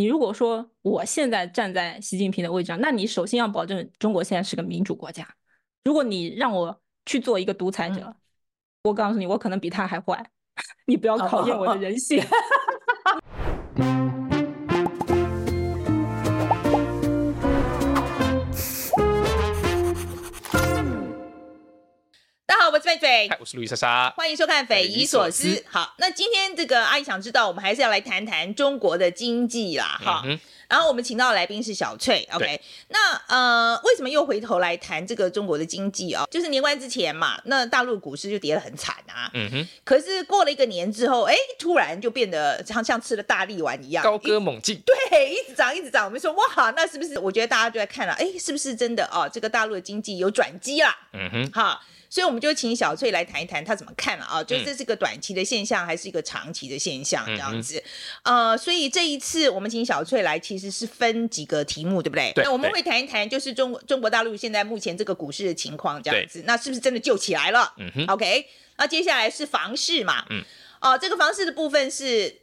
你如果说我现在站在习近平的位置上，那你首先要保证中国现在是个民主国家。如果你让我去做一个独裁者，嗯、我告诉你，我可能比他还坏。你不要考验我的人性。是贝贝，嗨，我是路易莎莎，欢迎收看《匪夷所思》。好，那今天这个阿姨想知道，我们还是要来谈谈中国的经济啦，哈、嗯。然后我们请到的来宾是小翠，OK。那呃，为什么又回头来谈这个中国的经济啊？就是年关之前嘛，那大陆股市就跌得很惨啊。嗯哼。可是过了一个年之后，哎，突然就变得像像吃了大力丸一样，高歌猛进。对，一直涨，一直涨。我们说哇，那是不是？我觉得大家就在看了，哎，是不是真的哦？这个大陆的经济有转机啦。嗯哼。好。所以我们就请小翠来谈一谈，她怎么看了啊？就是这是个短期的现象，还是一个长期的现象？这样子，嗯、呃，所以这一次我们请小翠来，其实是分几个题目，对不对？对。那我们会谈一谈，就是中中国大陆现在目前这个股市的情况，这样子，那是不是真的救起来了？嗯哼。OK，那接下来是房市嘛？嗯。哦、呃，这个房市的部分是，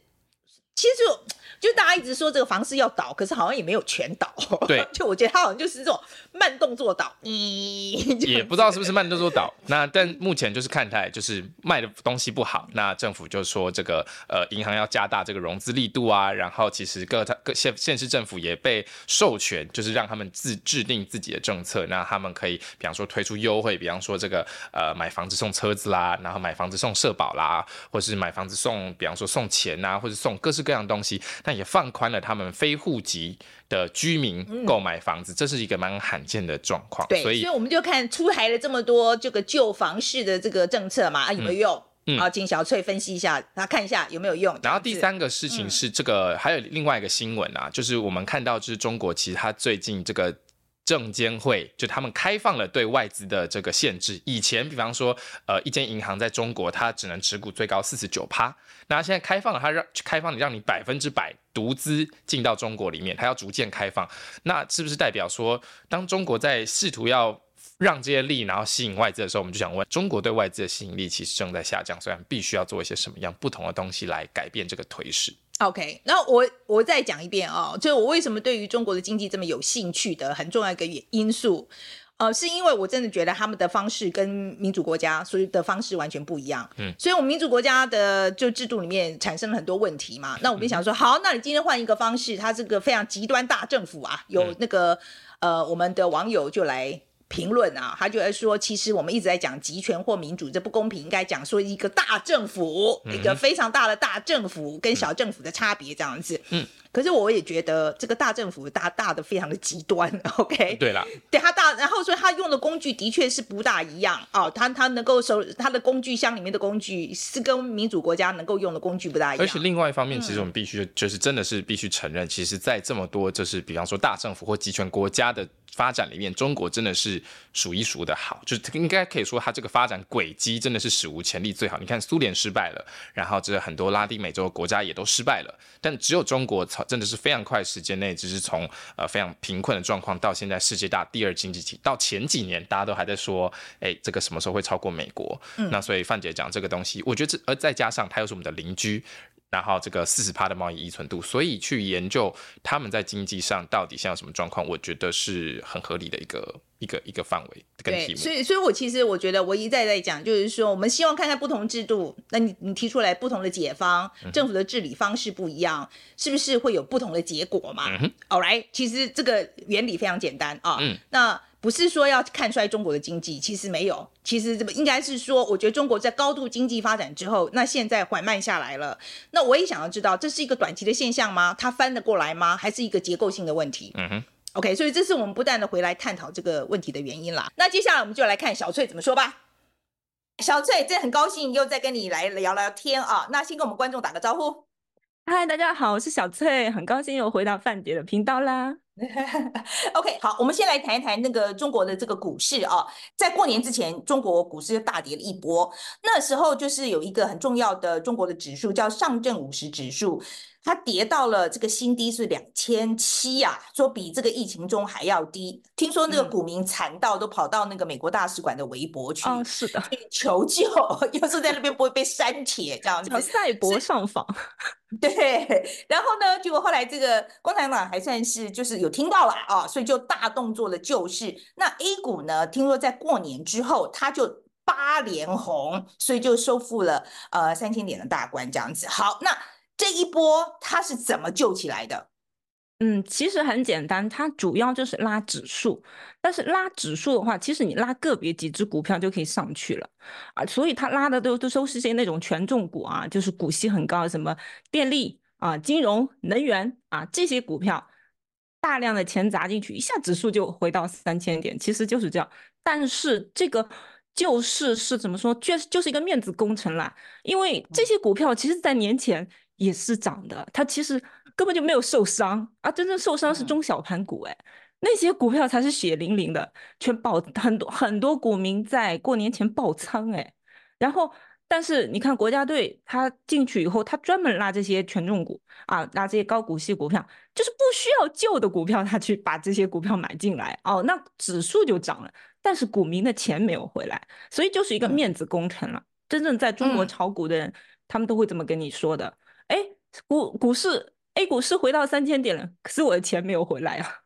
其实就。就大家一直说这个房市要倒，可是好像也没有全倒。对，就我觉得它好像就是这种慢动作倒，嗯，也不知道是不是慢动作岛。那但目前就是看台就是卖的东西不好，那政府就说这个呃银行要加大这个融资力度啊，然后其实各各县县市政府也被授权，就是让他们自制定自己的政策，那他们可以比方说推出优惠，比方说这个呃买房子送车子啦，然后买房子送社保啦，或是买房子送比方说送钱啊，或者送各式各样的东西。那也放宽了他们非户籍的居民购买房子，嗯、这是一个蛮罕见的状况。对，所以，所以我们就看出台了这么多这个旧房市的这个政策嘛，啊，有没有用？嗯，好，请小翠分析一下，他看一下有没有用。然后第三个事情是这个，嗯、还有另外一个新闻啊，就是我们看到就是中国其实它最近这个。证监会就他们开放了对外资的这个限制，以前比方说，呃，一间银行在中国它只能持股最高四十九趴，那现在开放了，它让开放你让你百分之百独资进到中国里面，它要逐渐开放，那是不是代表说，当中国在试图要让这些利，然后吸引外资的时候，我们就想问，中国对外资的吸引力其实正在下降，虽然必须要做一些什么样不同的东西来改变这个颓势。OK，那我我再讲一遍啊、哦，就是我为什么对于中国的经济这么有兴趣的很重要一个因素，呃，是因为我真的觉得他们的方式跟民主国家所以的方式完全不一样。嗯，所以我们民主国家的就制度里面产生了很多问题嘛。那我们想说，好，那你今天换一个方式，它这个非常极端大政府啊，有那个呃，我们的网友就来。评论啊，他就在说，其实我们一直在讲集权或民主，这不公平，应该讲说一个大政府，嗯、一个非常大的大政府跟小政府的差别这样子。嗯，可是我也觉得这个大政府大大的非常的极端。OK，对了，对他大，然后所以他用的工具的确是不大一样哦，他他能够收他的工具箱里面的工具是跟民主国家能够用的工具不大一样。而且另外一方面，其实我们必须就是真的是必须承认，嗯、其实，在这么多就是比方说大政府或集权国家的。发展里面，中国真的是数一数的好，就是应该可以说它这个发展轨迹真的是史无前例最好。你看苏联失败了，然后这很多拉丁美洲国家也都失败了，但只有中国真的是非常快时间内，就是从呃非常贫困的状况到现在世界大第二经济体，到前几年大家都还在说，哎，这个什么时候会超过美国？那所以范姐讲这个东西，我觉得这而再加上它又是我们的邻居。然后这个四十趴的贸易依存度，所以去研究他们在经济上到底现在什么状况，我觉得是很合理的一个一个一个范围跟题目。对，所以所以我其实我觉得我一再在讲，就是说我们希望看看不同制度，那你你提出来不同的解方，政府的治理方式不一样，嗯、是不是会有不同的结果嘛？嗯哼，All right，其实这个原理非常简单啊。嗯，那。不是说要看衰中国的经济，其实没有，其实这么应该是说，我觉得中国在高度经济发展之后，那现在缓慢下来了。那我也想要知道，这是一个短期的现象吗？它翻得过来吗？还是一个结构性的问题？嗯哼。OK，所以这是我们不断的回来探讨这个问题的原因啦。那接下来我们就来看小翠怎么说吧。小翠，这很高兴又再跟你来聊聊天啊。那先跟我们观众打个招呼。嗨，大家好，我是小翠，很高兴又回到范姐的频道啦。OK，好，我们先来谈一谈那个中国的这个股市啊，在过年之前，中国股市就大跌了一波。那时候就是有一个很重要的中国的指数叫上证五十指数，它跌到了这个新低是两千七啊，说比这个疫情中还要低。听说那个股民惨到都跑到那个美国大使馆的微博去，哦，是的，去求救，要是在那边不会被删帖这样子。赛博上访，对。然后呢，结果后来这个共产党还算是就是有听到了啊，所以就大动作的救市。那 A 股呢，听说在过年之后，它就八连红，所以就收复了呃三千点的大关这样子。好，那。这一波它是怎么救起来的？嗯，其实很简单，它主要就是拉指数。但是拉指数的话，其实你拉个别几只股票就可以上去了啊。所以它拉的都都都是些那种权重股啊，就是股息很高，什么电力啊、金融、能源啊这些股票，大量的钱砸进去，一下指数就回到三千点，其实就是这样。但是这个。救市是怎么说？就是就是一个面子工程啦。因为这些股票其实，在年前也是涨的，它其实根本就没有受伤啊。真正受伤是中小盘股，哎，那些股票才是血淋淋的，全爆很多很多股民在过年前爆仓，哎，然后但是你看国家队他进去以后，他专门拉这些权重股啊，拉这些高股息股票，就是不需要旧的股票，他去把这些股票买进来哦，那指数就涨了。但是股民的钱没有回来，所以就是一个面子工程了。嗯、真正在中国炒股的人，嗯、他们都会这么跟你说的。哎，股股市 A 股市回到三千点了，可是我的钱没有回来啊，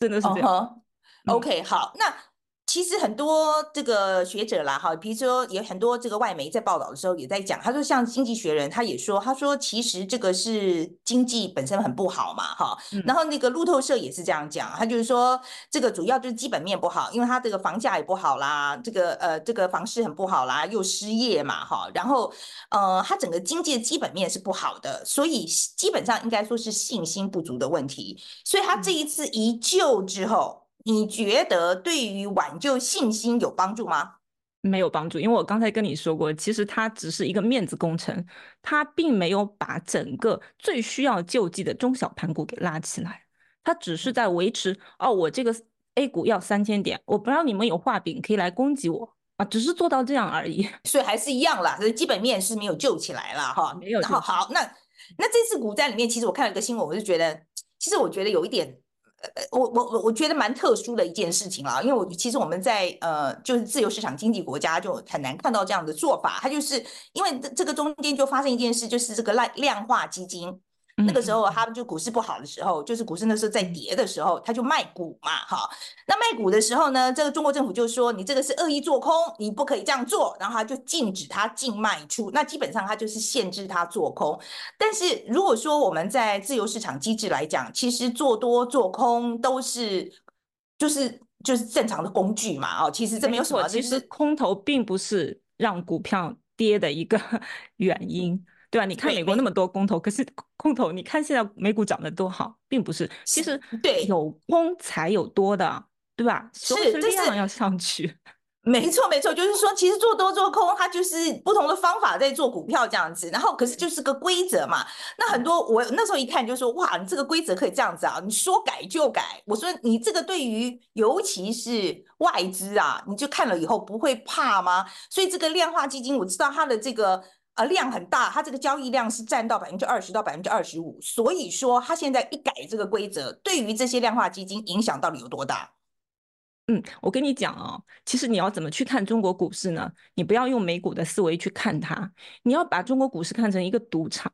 真的是这样。Uh huh. OK，嗯、好，那。其实很多这个学者啦，哈，比如说有很多这个外媒在报道的时候也在讲，他说像《经济学人》他也说，他说其实这个是经济本身很不好嘛，哈，然后那个路透社也是这样讲，他就是说这个主要就是基本面不好，因为他这个房价也不好啦，这个呃这个房市很不好啦，又失业嘛，哈，然后呃他整个经济的基本面是不好的，所以基本上应该说是信心不足的问题，所以他这一次一救之后。你觉得对于挽救信心有帮助吗？没有帮助，因为我刚才跟你说过，其实它只是一个面子工程，它并没有把整个最需要救济的中小盘股给拉起来，它只是在维持。哦，我这个 A 股要三千点，我不知道你们有画饼可以来攻击我啊，只是做到这样而已，所以还是一样啦，所以基本面是没有救起来了哈，没有。好，好，那那这次股灾里面，其实我看了一个新闻，我就觉得，其实我觉得有一点。我我我我觉得蛮特殊的一件事情啊，因为我其实我们在呃就是自由市场经济国家就很难看到这样的做法，它就是因为这这个中间就发生一件事，就是这个量量化基金。那个时候，他们就股市不好的时候，就是股市那时候在跌的时候，他就卖股嘛，哈。那卖股的时候呢，这个中国政府就说你这个是恶意做空，你不可以这样做，然后他就禁止他净卖出。那基本上他就是限制他做空。但是如果说我们在自由市场机制来讲，其实做多做空都是就是就是正常的工具嘛，哦，其实这没有什么。其实空头并不是让股票跌的一个 原因。对吧？你看美国那么多空头，可是空头，你看现在美股涨得多好，并不是。其实对，有空才有多的，对吧？是，是量要上去。没错，没错，就是说，其实做多做空，它就是不同的方法在做股票这样子。然后，可是就是个规则嘛。那很多我那时候一看就说，哇，你这个规则可以这样子啊？你说改就改。我说你这个对于尤其是外资啊，你就看了以后不会怕吗？所以这个量化基金，我知道它的这个。啊，量很大，它这个交易量是占到百分之二十到百分之二十五，所以说它现在一改这个规则，对于这些量化基金影响到底有多大？嗯，我跟你讲哦，其实你要怎么去看中国股市呢？你不要用美股的思维去看它，你要把中国股市看成一个赌场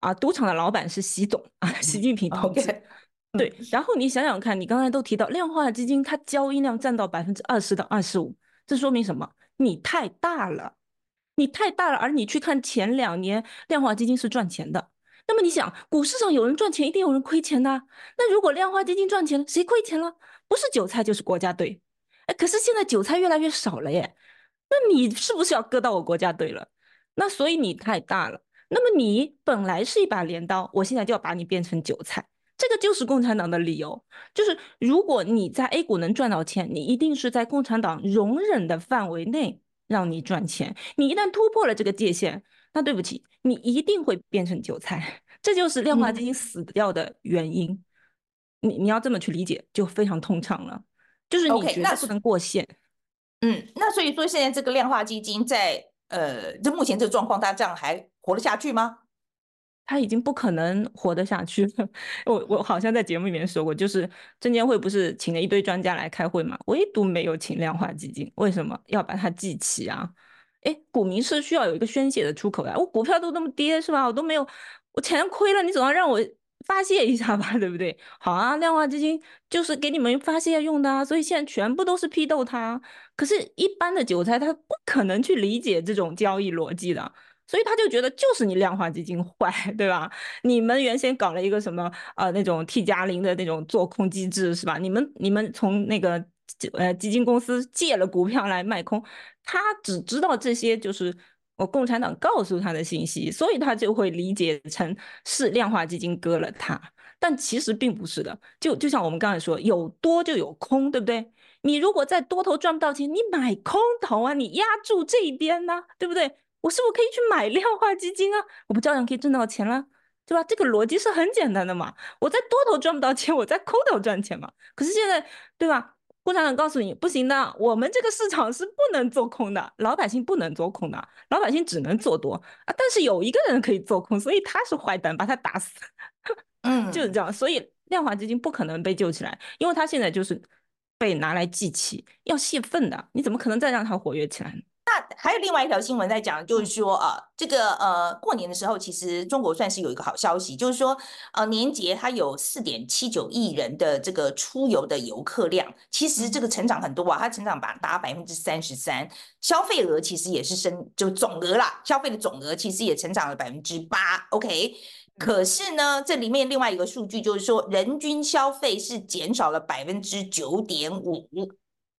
啊，赌场的老板是习总啊，习近平同志。Okay. 对，然后你想想看，你刚才都提到量化基金，它交易量占到百分之二十到二十五，这说明什么？你太大了。你太大了，而你去看前两年量化基金是赚钱的，那么你想，股市上有人赚钱，一定有人亏钱的。那如果量化基金赚钱了，谁亏钱了？不是韭菜就是国家队。哎，可是现在韭菜越来越少了耶，那你是不是要割到我国家队了？那所以你太大了。那么你本来是一把镰刀，我现在就要把你变成韭菜，这个就是共产党的理由。就是如果你在 A 股能赚到钱，你一定是在共产党容忍的范围内。让你赚钱，你一旦突破了这个界限，那对不起，你一定会变成韭菜，这就是量化基金死掉的原因。嗯、你你要这么去理解，就非常通畅了。就是你觉得不能过线。嗯，那所以说现在这个量化基金在呃，这目前这个状况，它这样还活得下去吗？他已经不可能活得下去了。我我好像在节目里面说过，就是证监会不是请了一堆专家来开会嘛，唯独没有请量化基金，为什么要把它记起啊？哎，股民是需要有一个宣泄的出口呀。我股票都那么跌是吧？我都没有，我钱亏了，你总要让我发泄一下吧，对不对？好啊，量化基金就是给你们发泄用的啊，所以现在全部都是批斗他。可是，一般的韭菜他不可能去理解这种交易逻辑的。所以他就觉得就是你量化基金坏，对吧？你们原先搞了一个什么呃那种 T 加零的那种做空机制是吧？你们你们从那个呃基金公司借了股票来卖空，他只知道这些就是我共产党告诉他的信息，所以他就会理解成是量化基金割了他，但其实并不是的。就就像我们刚才说，有多就有空，对不对？你如果在多头赚不到钱，你买空头啊，你压住这边呢，对不对？我是不是可以去买量化基金啊？我不照样可以挣到钱了，对吧？这个逻辑是很简单的嘛。我在多头赚不到钱，我在空头赚钱嘛。可是现在，对吧？共产党告诉你不行的，我们这个市场是不能做空的，老百姓不能做空的，老百姓只能做多啊。但是有一个人可以做空，所以他是坏蛋，把他打死。嗯，就是这样。所以量化基金不可能被救起来，因为他现在就是被拿来祭旗，要泄愤的。你怎么可能再让他活跃起来呢？那还有另外一条新闻在讲，就是说啊，这个呃过年的时候，其实中国算是有一个好消息，就是说呃年节它有四点七九亿人的这个出游的游客量，其实这个成长很多啊，它成长达达百分之三十三，消费额其实也是升，就总额啦，消费的总额其实也成长了百分之八，OK，可是呢，这里面另外一个数据就是说，人均消费是减少了百分之九点五。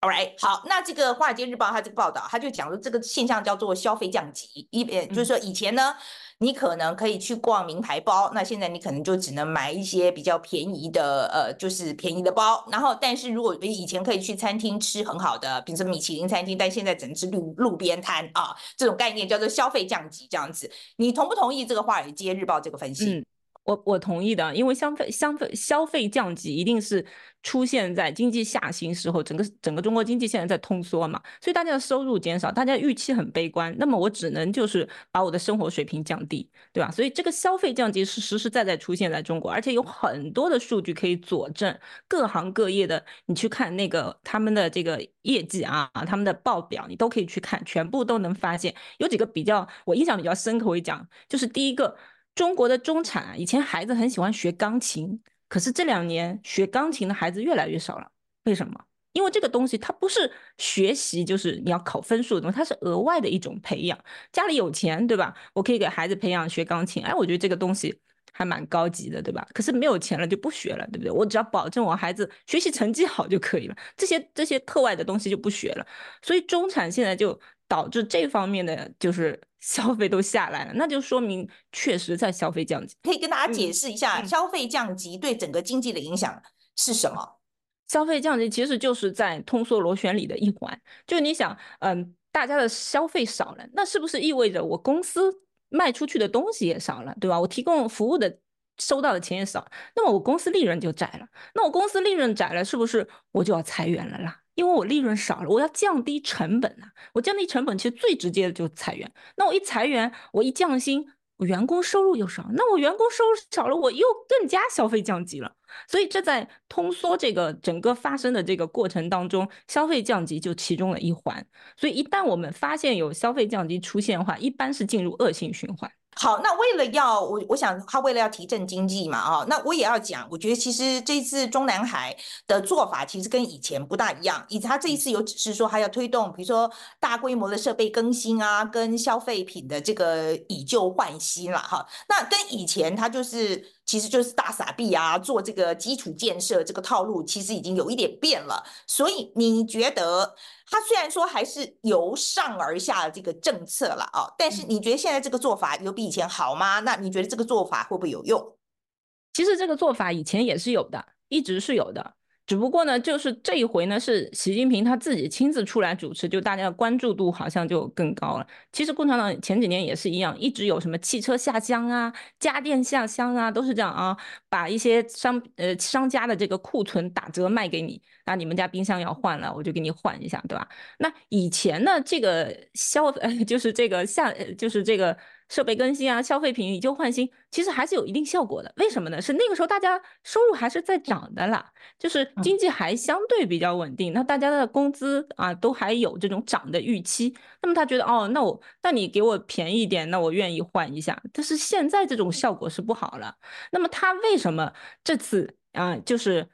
All right，好，那这个《华尔街日报》它这个报道，它就讲说这个现象叫做消费降级，一呃就是说以前呢，你可能可以去逛名牌包，那现在你可能就只能买一些比较便宜的，呃，就是便宜的包。然后，但是如果以前可以去餐厅吃很好的，比如说米其林餐厅，但现在只能吃路路边摊啊，这种概念叫做消费降级这样子。你同不同意这个《华尔街日报》这个分析？嗯我我同意的，因为消费消费消费降级一定是出现在经济下行时候，整个整个中国经济现在在通缩嘛，所以大家的收入减少，大家预期很悲观，那么我只能就是把我的生活水平降低，对吧？所以这个消费降级是实实在在出现在中国，而且有很多的数据可以佐证，各行各业的你去看那个他们的这个业绩啊，他们的报表，你都可以去看，全部都能发现有几个比较我印象比较深刻，我讲就是第一个。中国的中产以前孩子很喜欢学钢琴，可是这两年学钢琴的孩子越来越少了。为什么？因为这个东西它不是学习，就是你要考分数的东西，它是额外的一种培养。家里有钱，对吧？我可以给孩子培养学钢琴，哎，我觉得这个东西还蛮高级的，对吧？可是没有钱了就不学了，对不对？我只要保证我孩子学习成绩好就可以了，这些这些课外的东西就不学了。所以中产现在就导致这方面的就是。消费都下来了，那就说明确实在消费降级。可以跟大家解释一下，消费降级对整个经济的影响是什么？消费降级其实就是在通缩螺旋里的一环。就你想，嗯，大家的消费少了，那是不是意味着我公司卖出去的东西也少了，对吧？我提供服务的收到的钱也少，那么我公司利润就窄了。那我公司利润窄了，是不是我就要裁员了啦？因为我利润少了，我要降低成本啊！我降低成本，其实最直接的就是裁员。那我一裁员，我一降薪，我员工收入又少，那我员工收入少了，我又更加消费降级了。所以这在通缩这个整个发生的这个过程当中，消费降级就其中的一环。所以一旦我们发现有消费降级出现的话，一般是进入恶性循环。好，那为了要我，我想他为了要提振经济嘛，啊，那我也要讲，我觉得其实这次中南海的做法其实跟以前不大一样，以及他这一次有只是说他要推动，比如说大规模的设备更新啊，跟消费品的这个以旧换新了哈，那跟以前他就是其实就是大傻逼啊，做这个基础建设这个套路，其实已经有一点变了，所以你觉得？他虽然说还是由上而下的这个政策了啊，但是你觉得现在这个做法有比以前好吗？那你觉得这个做法会不会有用？其实这个做法以前也是有的，一直是有的。只不过呢，就是这一回呢，是习近平他自己亲自出来主持，就大家的关注度好像就更高了。其实共产党前几年也是一样，一直有什么汽车下乡啊、家电下乡啊，都是这样啊，把一些商呃商家的这个库存打折卖给你，那你们家冰箱要换了，我就给你换一下，对吧？那以前呢，这个消呃 就是这个下就是这个设备更新啊，消费品以旧换新，其实还是有一定效果的。为什么呢？是那个时候大家收入还是在涨的啦，就是经济还相对比较稳定，那大家的工资啊都还有这种涨的预期。那么他觉得哦，那我那你给我便宜一点，那我愿意换一下。但是现在这种效果是不好了。那么他为什么这次啊就是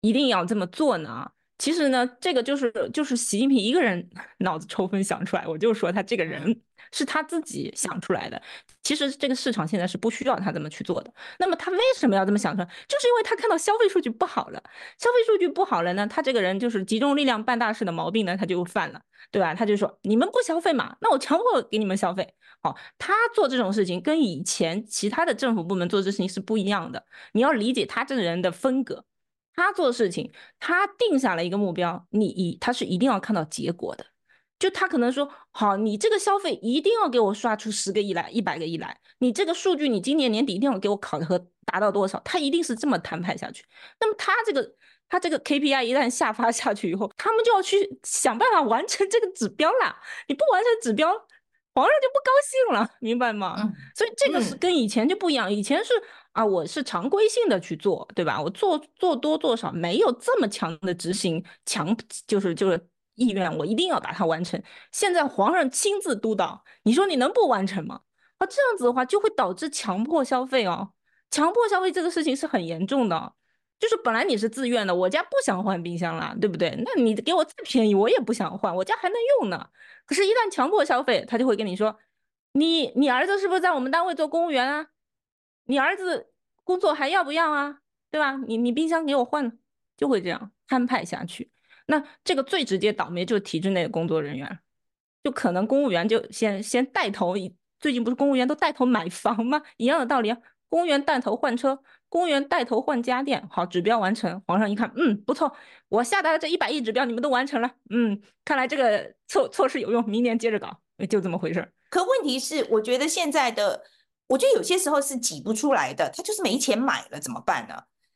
一定要这么做呢？其实呢，这个就是就是习近平一个人脑子抽风想出来，我就说他这个人是他自己想出来的。其实这个市场现在是不需要他这么去做的。那么他为什么要这么想出来？就是因为他看到消费数据不好了，消费数据不好了呢，他这个人就是集中力量办大事的毛病呢，他就犯了，对吧？他就说你们不消费嘛，那我强迫给你们消费。好，他做这种事情跟以前其他的政府部门做这事情是不一样的。你要理解他这个人的风格。他做事情，他定下了一个目标，你一他是一定要看到结果的。就他可能说，好，你这个消费一定要给我刷出十个亿来，一百个亿来。你这个数据，你今年年底一定要给我考核达到多少？他一定是这么摊派下去。那么他这个他这个 KPI 一旦下发下去以后，他们就要去想办法完成这个指标啦。你不完成指标，皇上就不高兴了，明白吗？嗯、所以这个是跟以前就不一样，以前是。啊，我是常规性的去做，对吧？我做做多做少，没有这么强的执行强，就是就是意愿，我一定要把它完成。现在皇上亲自督导，你说你能不完成吗？啊，这样子的话就会导致强迫消费哦。强迫消费这个事情是很严重的，就是本来你是自愿的，我家不想换冰箱了，对不对？那你给我再便宜，我也不想换，我家还能用呢。可是，一旦强迫消费，他就会跟你说，你你儿子是不是在我们单位做公务员啊？你儿子工作还要不要啊？对吧？你你冰箱给我换了，就会这样摊派下去。那这个最直接倒霉就是体制内的工作人员，就可能公务员就先先带头，最近不是公务员都带头买房吗？一样的道理啊。公务员带头换车，公务员带头换家电，好，指标完成。皇上一看，嗯，不错，我下达的这一百亿指标你们都完成了，嗯，看来这个措措施有用，明年接着搞，就这么回事。可问题是，我觉得现在的。我觉得有些时候是挤不出来的，他就是没钱买了，怎么办呢？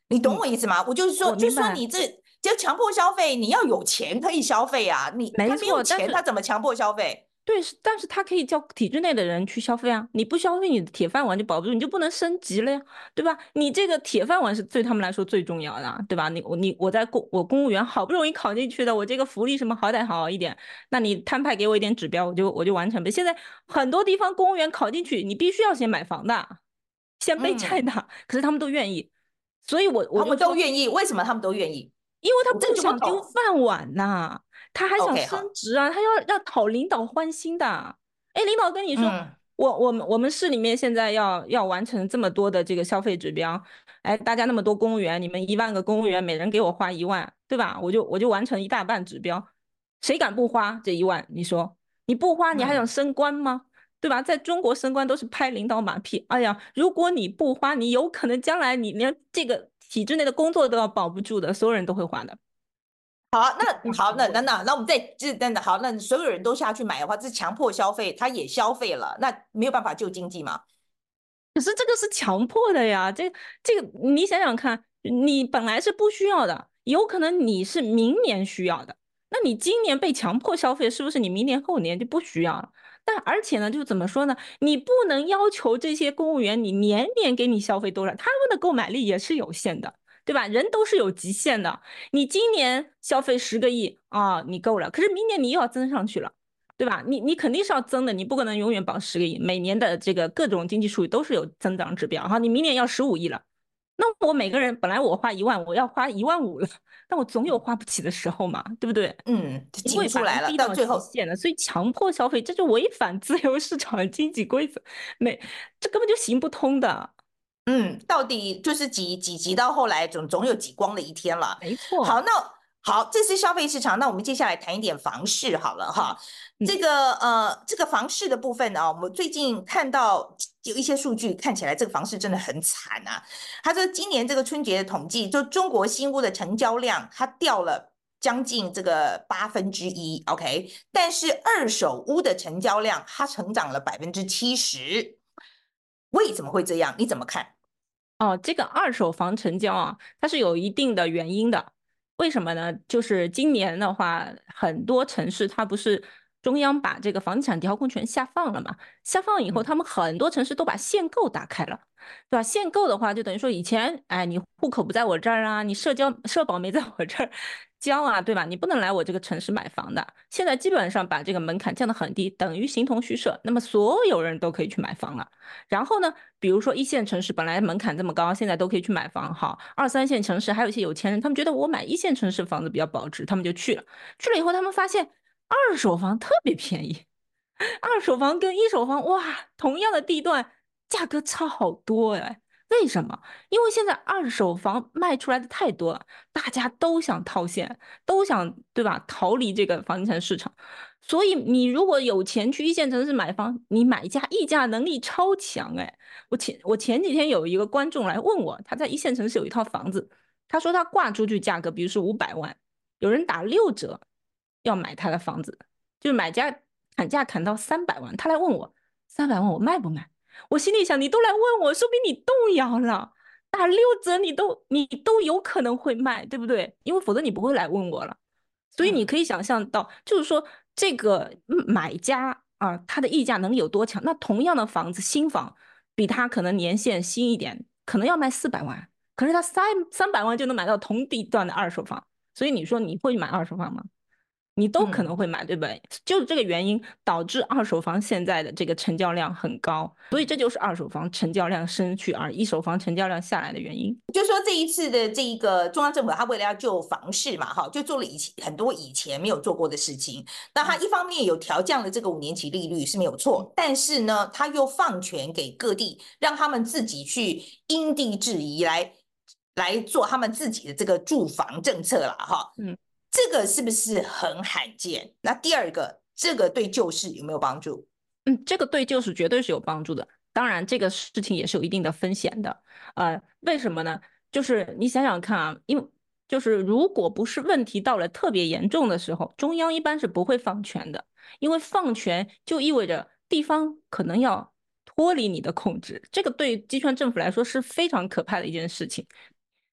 你懂我意思吗？嗯、我就是说，就是说你这就强迫消费，你要有钱可以消费啊，你他没有钱，他怎么强迫消费？对，但是他可以叫体制内的人去消费啊！你不消费，你的铁饭碗就保不住，你就不能升级了呀，对吧？你这个铁饭碗是对他们来说最重要的，对吧？你我你我在公我公务员好不容易考进去的，我这个福利什么好歹好一点，那你摊派给我一点指标，我就我就完成呗。现在很多地方公务员考进去，你必须要先买房的，先背债的，嗯、可是他们都愿意，所以我我们都愿意，为什么他们都愿意？因为他不想丢饭碗呐。他还想升职啊，他要要讨领导欢心的。哎，领导跟你说，嗯、我我们我们市里面现在要要完成这么多的这个消费指标，哎，大家那么多公务员，你们一万个公务员，每人给我花一万，对吧？我就我就完成一大半指标，谁敢不花这一万？你说你不花，你还想升官吗？嗯、对吧？在中国升官都是拍领导马屁。哎呀，如果你不花，你有可能将来你连这个体制内的工作都要保不住的，所有人都会花的。好，那好，那那那那我们再这等等，好，那所有人都下去买的话，这是强迫消费，他也消费了，那没有办法救经济吗？可是这个是强迫的呀，这这个你想想看，你本来是不需要的，有可能你是明年需要的，那你今年被强迫消费，是不是你明年后年就不需要了？但而且呢，就怎么说呢？你不能要求这些公务员你年年给你消费多少，他们的购买力也是有限的。对吧？人都是有极限的。你今年消费十个亿啊，你够了。可是明年你又要增上去了，对吧？你你肯定是要增的，你不可能永远保十个亿。每年的这个各种经济数据都是有增长指标哈。你明年要十五亿了，那我每个人本来我花一万，我要花一万五了，但我总有花不起的时候嘛，对不对？嗯，挤出来了，到最后限了，所以强迫消费这就违反自由市场的经济规则，没，这根本就行不通的。嗯，到底就是挤挤挤到后来总总有挤光的一天了。没错。好，那好，这是消费市场。那我们接下来谈一点房市好了哈。嗯、这个呃，这个房市的部分呢，我们最近看到有一些数据，看起来这个房市真的很惨啊。他说今年这个春节的统计，就中国新屋的成交量它掉了将近这个八分之一，OK。但是二手屋的成交量它成长了百分之七十，为什么会这样？你怎么看？哦，这个二手房成交啊，它是有一定的原因的。为什么呢？就是今年的话，很多城市它不是中央把这个房地产调控权下放了嘛，下放以后，他们很多城市都把限购打开了，对吧？限购的话，就等于说以前，哎，你户口不在我这儿啊，你社交社保没在我这儿。交啊，对吧？你不能来我这个城市买房的。现在基本上把这个门槛降得很低，等于形同虚设。那么所有人都可以去买房了。然后呢，比如说一线城市本来门槛这么高，现在都可以去买房。好，二三线城市还有一些有钱人，他们觉得我买一线城市房子比较保值，他们就去了。去了以后，他们发现二手房特别便宜，二手房跟一手房哇，同样的地段价格差好多哎。为什么？因为现在二手房卖出来的太多了，大家都想套现，都想对吧？逃离这个房地产市场。所以你如果有钱去一线城市买房，你买家议价能力超强哎。我前我前几天有一个观众来问我，他在一线城市有一套房子，他说他挂出去价格，比如说五百万，有人打六折要买他的房子，就是买家砍价砍到三百万，他来问我三百万我卖不卖？我心里想，你都来问我，说明你动摇了。打六折，你都你都有可能会卖，对不对？因为否则你不会来问我了。所以你可以想象到，就是说这个买家啊，他的议价能力有多强？那同样的房子，新房比他可能年限新一点，可能要卖四百万，可是他三三百万就能买到同地段的二手房。所以你说你会买二手房吗？你都可能会买，对不对？就是这个原因导致二手房现在的这个成交量很高，所以这就是二手房成交量升去，而一手房成交量下来的原因。就是说这一次的这一个中央政府，他为了要救房市嘛，哈，就做了以前很多以前没有做过的事情。那他一方面有调降了这个五年期利率是没有错，但是呢，他又放权给各地，让他们自己去因地制宜来来做他们自己的这个住房政策了，哈，嗯。这个是不是很罕见？那第二个，这个对救市有没有帮助？嗯，这个对救市绝对是有帮助的。当然，这个事情也是有一定的风险的。呃，为什么呢？就是你想想看啊，因为就是如果不是问题到了特别严重的时候，中央一般是不会放权的，因为放权就意味着地方可能要脱离你的控制，这个对集权政府来说是非常可怕的一件事情。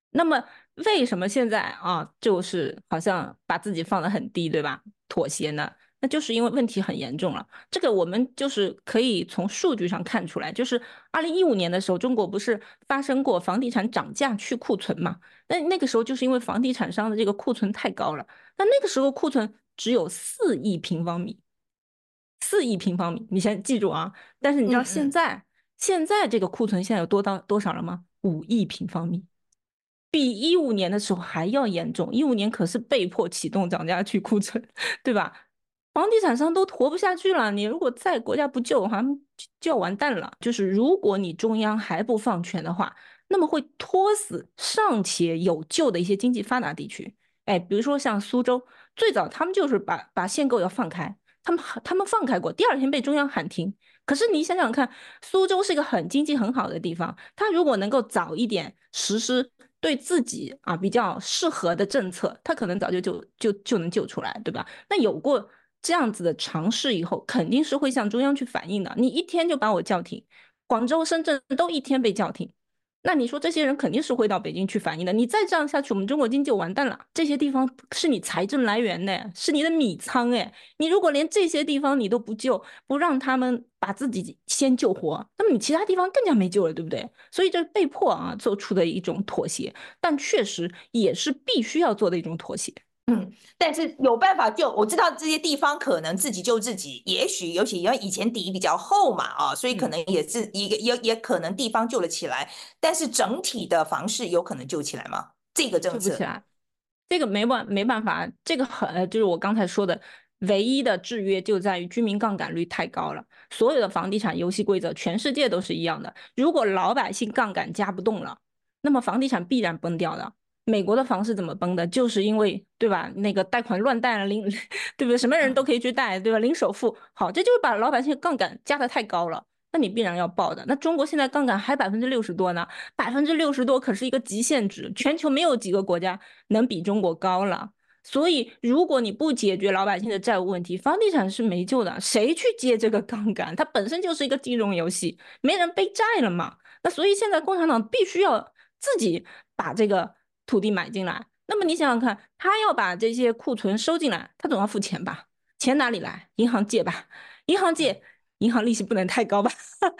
那么。为什么现在啊，就是好像把自己放得很低，对吧？妥协呢？那就是因为问题很严重了。这个我们就是可以从数据上看出来，就是二零一五年的时候，中国不是发生过房地产涨价去库存嘛？那那个时候就是因为房地产商的这个库存太高了。那那个时候库存只有四亿平方米，四亿平方米，你先记住啊。但是你知道现在，嗯嗯，现在这个库存现在有多到多少了吗？五亿平方米。比一五年的时候还要严重，一五年可是被迫启动涨价去库存，对吧？房地产商都活不下去了，你如果再国家不救的话，就要完蛋了。就是如果你中央还不放权的话，那么会拖死尚且有救的一些经济发达地区。哎，比如说像苏州，最早他们就是把把限购要放开，他们他们放开过，第二天被中央喊停。可是你想想看，苏州是一个很经济很好的地方，他如果能够早一点实施。对自己啊比较适合的政策，他可能早就就就就能救出来，对吧？那有过这样子的尝试以后，肯定是会向中央去反映的。你一天就把我叫停，广州、深圳都一天被叫停。那你说这些人肯定是会到北京去反映的。你再这样下去，我们中国经济就完蛋了。这些地方是你财政来源呢，是你的米仓诶。你如果连这些地方你都不救，不让他们把自己先救活，那么你其他地方更加没救了，对不对？所以这是被迫啊做出的一种妥协，但确实也是必须要做的一种妥协。嗯，但是有办法救，我知道这些地方可能自己救自己，也许尤其因为以前底比较厚嘛，啊，所以可能也是一个也也可能地方救了起来，但是整体的房市有可能救起来吗？这个政策，救不起来，这个没办没办法，这个很就是我刚才说的，唯一的制约就在于居民杠杆率太高了，所有的房地产游戏规则全世界都是一样的，如果老百姓杠杆加不动了，那么房地产必然崩掉的。美国的房是怎么崩的？就是因为，对吧？那个贷款乱贷了，零，对不对？什么人都可以去贷，对吧？零首付，好，这就是把老百姓杠杆加的太高了，那你必然要爆的。那中国现在杠杆还百分之六十多呢，百分之六十多可是一个极限值，全球没有几个国家能比中国高了。所以，如果你不解决老百姓的债务问题，房地产是没救的。谁去接这个杠杆？它本身就是一个金融游戏，没人背债了嘛。那所以现在共产党必须要自己把这个。土地买进来，那么你想想看，他要把这些库存收进来，他总要付钱吧？钱哪里来？银行借吧，银行借，银行利息不能太高吧？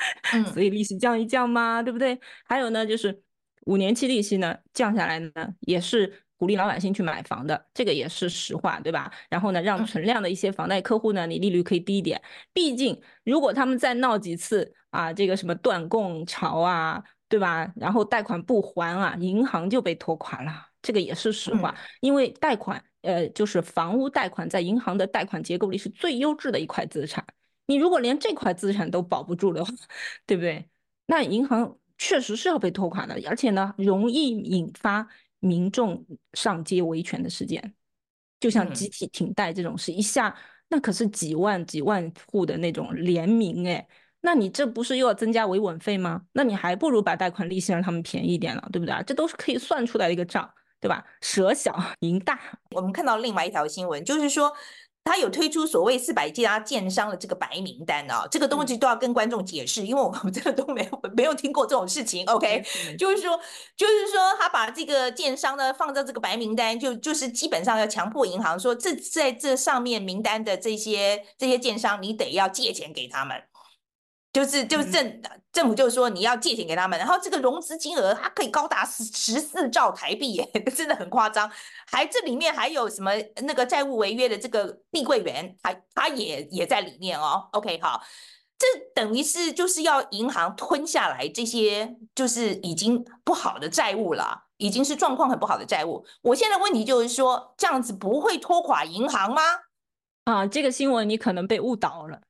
所以利息降一降嘛，对不对？还有呢，就是五年期利息呢降下来呢，也是。鼓励老百姓去买房的，这个也是实话，对吧？然后呢，让存量的一些房贷客户呢，你利率可以低一点。毕竟，如果他们再闹几次啊，这个什么断供潮啊，对吧？然后贷款不还啊，银行就被拖垮了，这个也是实话。因为贷款，呃，就是房屋贷款在银行的贷款结构里是最优质的一块资产。你如果连这块资产都保不住的话，对不对？那银行确实是要被拖垮的，而且呢，容易引发。民众上街维权的事件，就像集体停贷这种事，一下那可是几万几万户的那种联名哎，那你这不是又要增加维稳费吗？那你还不如把贷款利息让他们便宜一点了，对不对啊？这都是可以算出来的一个账，对吧？舍小赢大。我们看到另外一条新闻，就是说。他有推出所谓四百家建商的这个白名单啊，这个东西都要跟观众解释，因为我们真的都没有没有听过这种事情。OK，就是说，就是说，他把这个建商呢放在这个白名单，就就是基本上要强迫银行说，这在这上面名单的这些这些建商，你得要借钱给他们。就是就是政政府就是说你要借钱给他们，然后这个融资金额它可以高达十十四兆台币耶，真的很夸张。还这里面还有什么那个债务违约的这个碧桂园，还它也也在里面哦。OK，好，这等于是就是要银行吞下来这些就是已经不好的债务了，已经是状况很不好的债务。我现在问题就是说，这样子不会拖垮银行吗？啊，这个新闻你可能被误导了。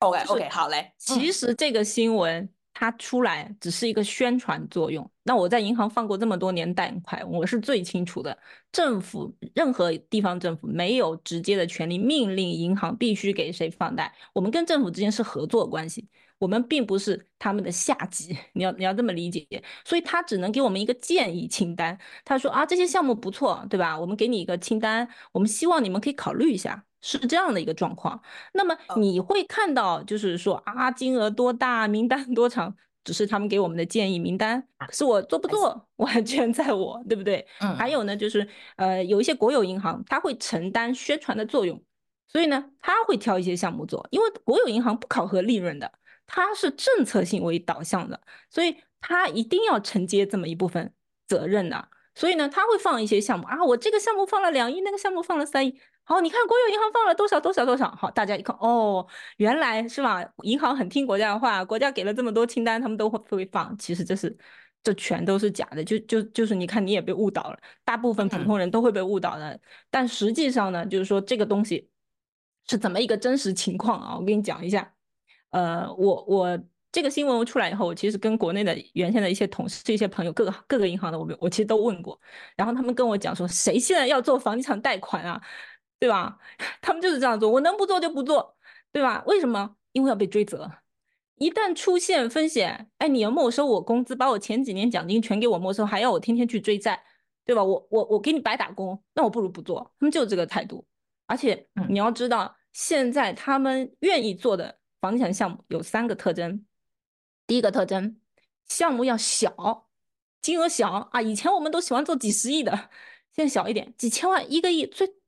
OK OK，好嘞。其实这个新闻它出来只是一个宣传作用。那我在银行放过这么多年贷款，我是最清楚的。政府任何地方政府没有直接的权利命令银行必须给谁放贷。我们跟政府之间是合作关系，我们并不是他们的下级。你要你要这么理解。所以他只能给我们一个建议清单。他说啊，这些项目不错，对吧？我们给你一个清单，我们希望你们可以考虑一下。是这样的一个状况，那么你会看到，就是说啊，金额多大，名单多长，只是他们给我们的建议名单，可是我做不做，完全在我，对不对？嗯。还有呢，就是呃，有一些国有银行，它会承担宣传的作用，所以呢，他会挑一些项目做，因为国有银行不考核利润的，它是政策性为导向的，所以它一定要承接这么一部分责任的，所以呢，他会放一些项目啊，我这个项目放了两亿，那个项目放了三亿。好，你看国有银行放了多少多少多少？好，大家一看，哦，原来是吧？银行很听国家的话，国家给了这么多清单，他们都会会放。其实这是，这全都是假的。就就就是，你看你也被误导了，大部分普通人都会被误导的。嗯、但实际上呢，就是说这个东西是怎么一个真实情况啊？我给你讲一下。呃，我我这个新闻出来以后，我其实跟国内的原先的一些同事、一些朋友，各个各个银行的，我我其实都问过，然后他们跟我讲说，谁现在要做房地产贷款啊？对吧？他们就是这样做，我能不做就不做，对吧？为什么？因为要被追责，一旦出现风险，哎，你要没收我工资，把我前几年奖金全给我没收，还要我天天去追债，对吧？我我我给你白打工，那我不如不做。他们就这个态度，而且你要知道，现在他们愿意做的房地产项目有三个特征，第一个特征，项目要小，金额小啊。以前我们都喜欢做几十亿的，现在小一点，几千万、一个亿最。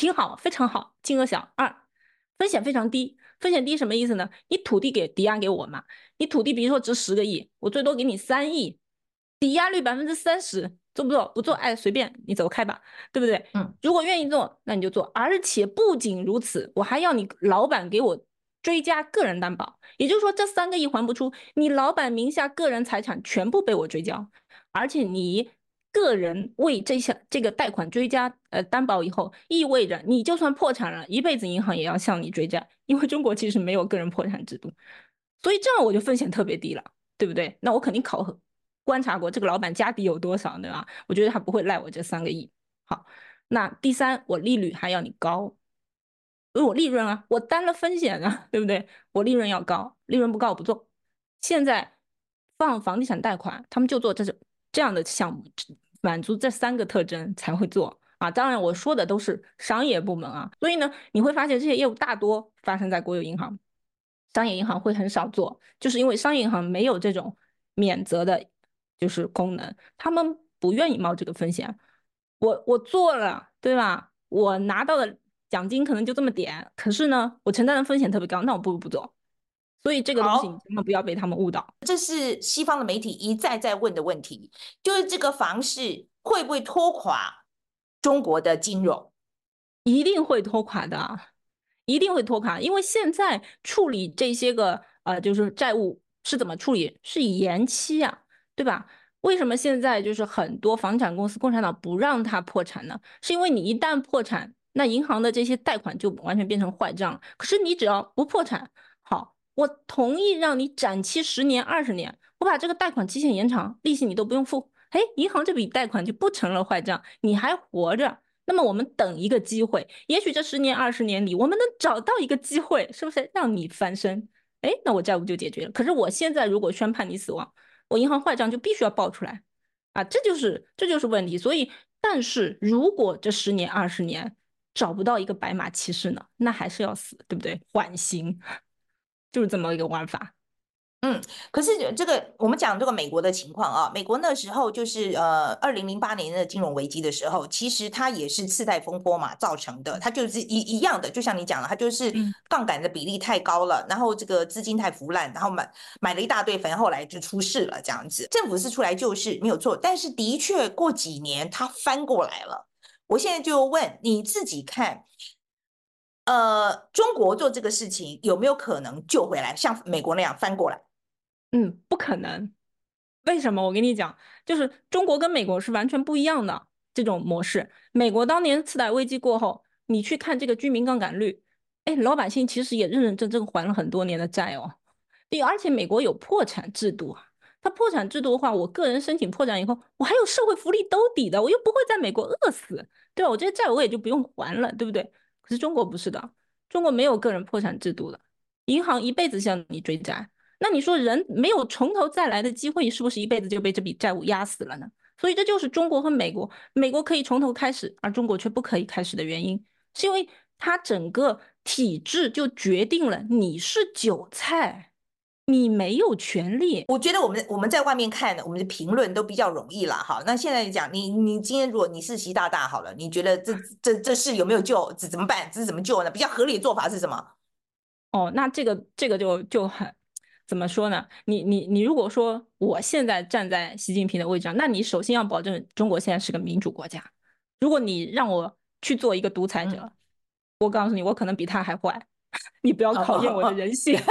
挺好，非常好，金额小。二，风险非常低。风险低什么意思呢？你土地给抵押给我嘛，你土地比如说值十个亿，我最多给你三亿，抵押率百分之三十，做不做？不做，哎，随便你走开吧，对不对？嗯，如果愿意做，那你就做。而且不仅如此，我还要你老板给我追加个人担保，也就是说这三个亿还不出，你老板名下个人财产全部被我追缴，而且你。个人为这项这个贷款追加呃担保以后，意味着你就算破产了，一辈子银行也要向你追债，因为中国其实没有个人破产制度，所以这样我就风险特别低了，对不对？那我肯定考核观察过这个老板家底有多少，对吧？我觉得他不会赖我这三个亿。好，那第三，我利率还要你高，因为我利润啊，我担了风险啊，对不对？我利润要高，利润不高我不做。现在放房地产贷款，他们就做这种。这样的项目满足这三个特征才会做啊！当然我说的都是商业部门啊，所以呢，你会发现这些业务大多发生在国有银行，商业银行会很少做，就是因为商业银行没有这种免责的，就是功能，他们不愿意冒这个风险。我我做了，对吧？我拿到的奖金可能就这么点，可是呢，我承担的风险特别高，那我不如不做。所以这个东西你千万不要被他们误导。这是西方的媒体一再再问的问题，就是这个房市会不会拖垮中国的金融？一定会拖垮的，一定会拖垮，因为现在处理这些个呃，就是债务是怎么处理？是延期啊，对吧？为什么现在就是很多房产公司共产党不让他破产呢？是因为你一旦破产，那银行的这些贷款就完全变成坏账。可是你只要不破产，好，我同意让你展期十年、二十年，我把这个贷款期限延长，利息你都不用付，哎，银行这笔贷款就不成了坏账，你还活着。那么我们等一个机会，也许这十年、二十年里，我们能找到一个机会，是不是让你翻身？哎，那我债务就解决了。可是我现在如果宣判你死亡，我银行坏账就必须要报出来，啊，这就是这就是问题。所以，但是如果这十年二十年找不到一个白马骑士呢，那还是要死，对不对？缓刑，就是这么一个玩法。嗯，可是这个我们讲这个美国的情况啊，美国那时候就是呃，二零零八年的金融危机的时候，其实它也是次贷风波嘛造成的，它就是一一样的，就像你讲了，它就是杠杆的比例太高了，然后这个资金太腐烂，然后买买了一大堆反正，后来就出事了这样子。政府是出来救市没有错，但是的确过几年它翻过来了。我现在就问你自己看。呃，中国做这个事情有没有可能救回来，像美国那样翻过来？嗯，不可能。为什么？我跟你讲，就是中国跟美国是完全不一样的这种模式。美国当年次贷危机过后，你去看这个居民杠杆率，哎，老百姓其实也认认真真还了很多年的债哦。而且美国有破产制度啊，它破产制度的话，我个人申请破产以后，我还有社会福利兜底的，我又不会在美国饿死，对吧？我这些债我也就不用还了，对不对？是中国不是的，中国没有个人破产制度的，银行一辈子向你追债。那你说人没有从头再来的机会，是不是一辈子就被这笔债务压死了呢？所以这就是中国和美国，美国可以从头开始，而中国却不可以开始的原因，是因为它整个体制就决定了你是韭菜。你没有权利。我觉得我们我们在外面看的，我们的评论都比较容易了。好，那现在讲你你今天如果你是习大大好了，你觉得这这这事有没有救？这怎么办？这是怎么救呢？比较合理的做法是什么？哦，那这个这个就就很怎么说呢？你你你如果说我现在站在习近平的位置上，那你首先要保证中国现在是个民主国家。如果你让我去做一个独裁者，嗯、我告诉你，我可能比他还坏。你不要考验我的人性。哦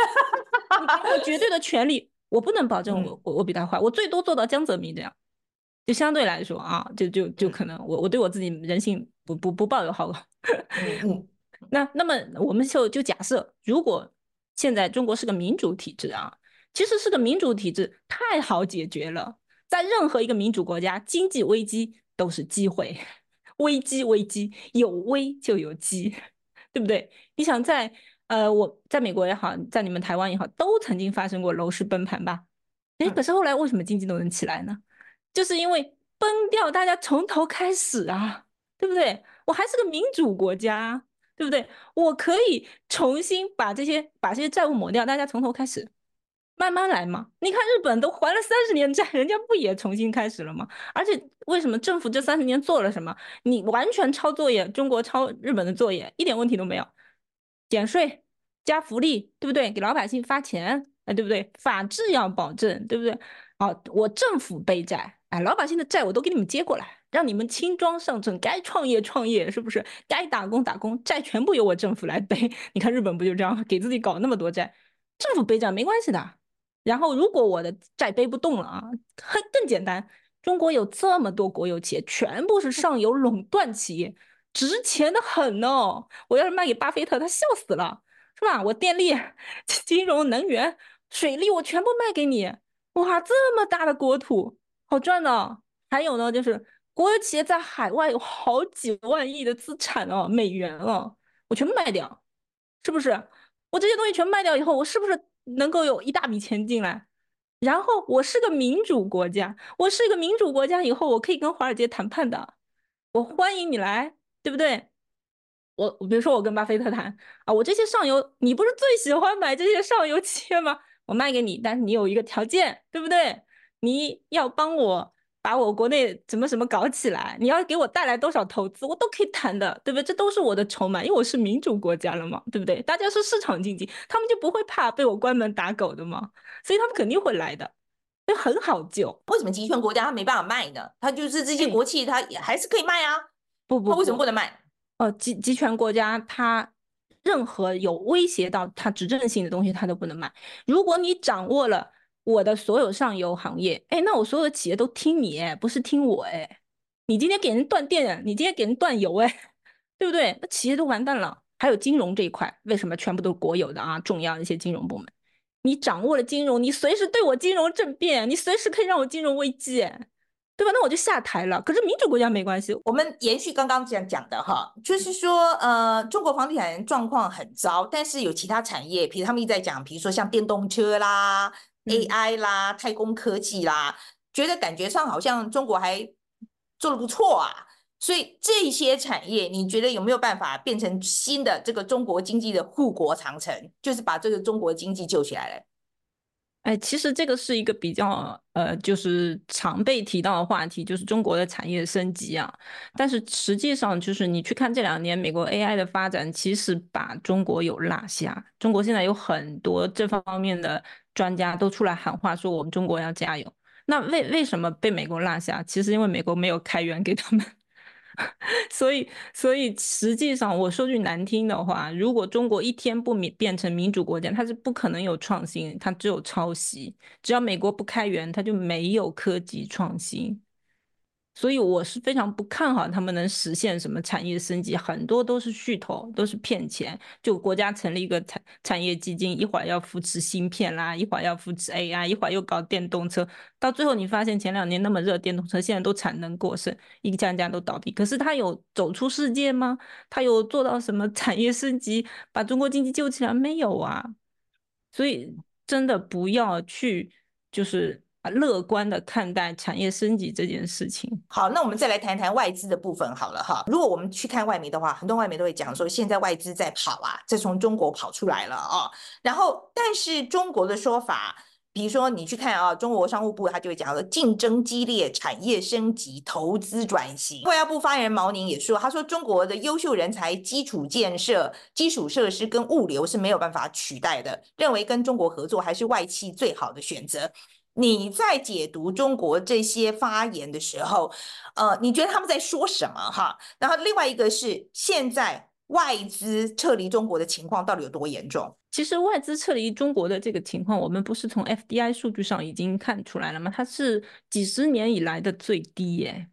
我绝对的权利，我不能保证我我我比他坏，我最多做到江泽民这样，就相对来说啊，就就就可能我我对我自己人性不不不抱有好感。那那么我们就就假设，如果现在中国是个民主体制啊，其实是个民主体制太好解决了，在任何一个民主国家，经济危机都是机会，危机危机有危就有机，对不对？你想在。呃，我在美国也好，在你们台湾也好，都曾经发生过楼市崩盘吧？哎，可是后来为什么经济都能起来呢？就是因为崩掉，大家从头开始啊，对不对？我还是个民主国家，对不对？我可以重新把这些把这些债务抹掉，大家从头开始，慢慢来嘛。你看日本都还了三十年债，人家不也重新开始了吗？而且为什么政府这三十年做了什么？你完全抄作业，中国抄日本的作业，一点问题都没有。减税、加福利，对不对？给老百姓发钱，哎，对不对？法治要保证，对不对？好，我政府背债，哎，老百姓的债我都给你们接过来，让你们轻装上阵，该创业创业，是不是？该打工打工，债全部由我政府来背。你看日本不就这样，给自己搞那么多债，政府背债没关系的。然后如果我的债背不动了啊，很更简单，中国有这么多国有企业，全部是上游垄断企业。值钱的很哦！我要是卖给巴菲特，他笑死了，是吧？我电力、金融、能源、水利，我全部卖给你。哇，这么大的国土，好赚呢！还有呢，就是国有企业在海外有好几万亿的资产哦，美元哦，我全部卖掉，是不是？我这些东西全卖掉以后，我是不是能够有一大笔钱进来？然后我是个民主国家，我是一个民主国家以后，我可以跟华尔街谈判的，我欢迎你来。对不对？我比如说我跟巴菲特谈啊，我这些上游，你不是最喜欢买这些上游企业吗？我卖给你，但是你有一个条件，对不对？你要帮我把我国内怎么什么搞起来，你要给我带来多少投资，我都可以谈的，对不对？这都是我的筹码，因为我是民主国家了嘛，对不对？大家是市场经济，他们就不会怕被我关门打狗的嘛，所以他们肯定会来的，就很好救。为什么集权国家他没办法卖呢？他就是这些国企，他也还是可以卖啊。不不，他为什么不能卖？哦，集集权国家他任何有威胁到他执政性的东西，他都不能卖。如果你掌握了。我的所有上游行业，哎，那我所有的企业都听你，哎，不是听我，哎，你今天给人断电，你今天给人断油，哎，对不对？那企业都完蛋了。还有金融这一块，为什么全部都是国有的啊？重要的一些金融部门，你掌握了金融，你随时对我金融政变，你随时可以让我金融危机，对吧？那我就下台了。可是民主国家没关系。我们延续刚刚这样讲的哈，就是说，呃，中国房地产状况很糟，但是有其他产业，比如他们一直在讲，比如说像电动车啦。AI 啦，太空科技啦，觉得感觉上好像中国还做的不错啊，所以这些产业，你觉得有没有办法变成新的这个中国经济的护国长城，就是把这个中国经济救起来了？哎，其实这个是一个比较呃，就是常被提到的话题，就是中国的产业升级啊。但是实际上，就是你去看这两年美国 AI 的发展，其实把中国有落下。中国现在有很多这方面的专家都出来喊话，说我们中国要加油。那为为什么被美国落下？其实因为美国没有开源给他们。所以，所以实际上，我说句难听的话，如果中国一天不变成民主国家，它是不可能有创新，它只有抄袭。只要美国不开源，它就没有科技创新。所以我是非常不看好他们能实现什么产业升级，很多都是噱头，都是骗钱。就国家成立一个产产业基金，一会儿要扶持芯片啦，一会儿要扶持 AI，一会儿又搞电动车，到最后你发现前两年那么热电动车，现在都产能过剩，一家家都倒闭。可是他有走出世界吗？他有做到什么 产业升级，把中国经济救起来没有啊？所以真的不要去就是。啊，乐观的看待产业升级这件事情。好，那我们再来谈谈外资的部分好了哈。如果我们去看外媒的话，很多外媒都会讲说，现在外资在跑啊，这从中国跑出来了啊。然后，但是中国的说法，比如说你去看啊，中国商务部他就会讲说，竞争激烈，产业升级，投资转型。外交部发言人毛宁也说，他说中国的优秀人才、基础建设、基础设施跟物流是没有办法取代的，认为跟中国合作还是外企最好的选择。你在解读中国这些发言的时候，呃，你觉得他们在说什么哈？然后另外一个是现在外资撤离中国的情况到底有多严重？其实外资撤离中国的这个情况，我们不是从 FDI 数据上已经看出来了吗？它是几十年以来的最低耶。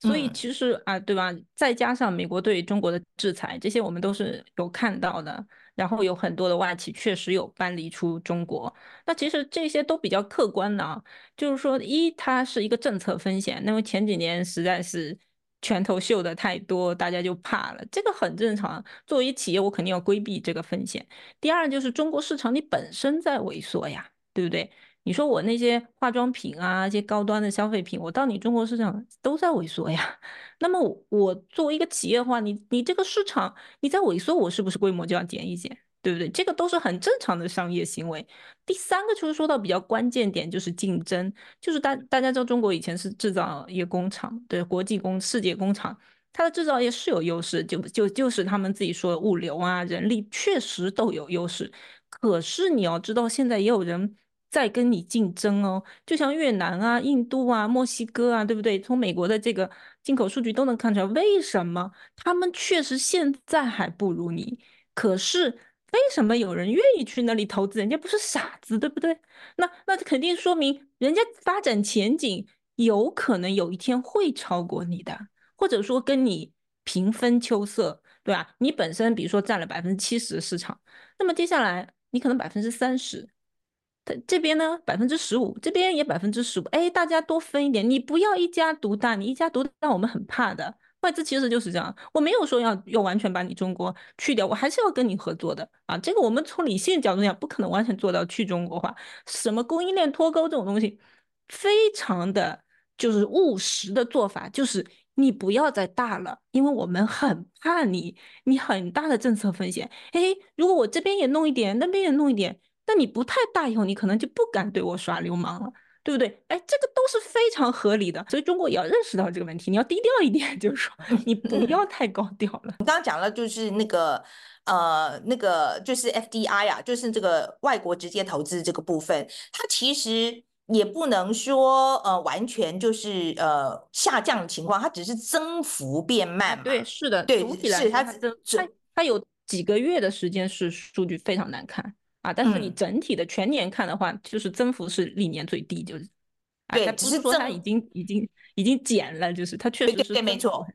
所以其实啊，对吧？再加上美国对中国的制裁，这些我们都是有看到的。然后有很多的外企确实有搬离出中国。那其实这些都比较客观的啊，就是说，一它是一个政策风险，那么前几年实在是拳头秀的太多，大家就怕了，这个很正常。作为企业，我肯定要规避这个风险。第二就是中国市场你本身在萎缩呀，对不对？你说我那些化妆品啊，一些高端的消费品，我到你中国市场都在萎缩呀。那么我作为一个企业的话，你你这个市场你在萎缩，我是不是规模就要减一减，对不对？这个都是很正常的商业行为。第三个就是说到比较关键点，就是竞争，就是大大家知道中国以前是制造业工厂，对，国际工世界工厂，它的制造业是有优势，就就就是他们自己说的物流啊，人力确实都有优势。可是你要知道，现在也有人。在跟你竞争哦，就像越南啊、印度啊、墨西哥啊，对不对？从美国的这个进口数据都能看出来，为什么他们确实现在还不如你？可是为什么有人愿意去那里投资？人家不是傻子，对不对？那那肯定说明人家发展前景有可能有一天会超过你的，或者说跟你平分秋色，对吧？你本身比如说占了百分之七十的市场，那么接下来你可能百分之三十。他这边呢，百分之十五，这边也百分之十五，哎，大家多分一点，你不要一家独大，你一家独大，我们很怕的。外资其实就是这样，我没有说要要完全把你中国去掉，我还是要跟你合作的啊。这个我们从理性角度讲，不可能完全做到去中国化。什么供应链脱钩这种东西，非常的就是务实的做法，就是你不要再大了，因为我们很怕你，你很大的政策风险。哎，如果我这边也弄一点，那边也弄一点。那你不太大以后，你可能就不敢对我耍流氓了。对不对？哎，这个都是非常合理的。所以中国也要认识到这个问题，你要低调一点，就是说 你不要太高调了。你刚刚讲了，就是那个呃，那个就是 FDI 啊，就是这个外国直接投资这个部分，它其实。也不能说呃完全就是呃下降的情况，它只是增幅变慢嘛。对，是的，对，是它它它有几个月的时间是数据非常难看啊，但是你整体的全年看的话，嗯、就是增幅是历年最低，就是。对，只是说它已经已经已经减了，就是它确实是对，没错，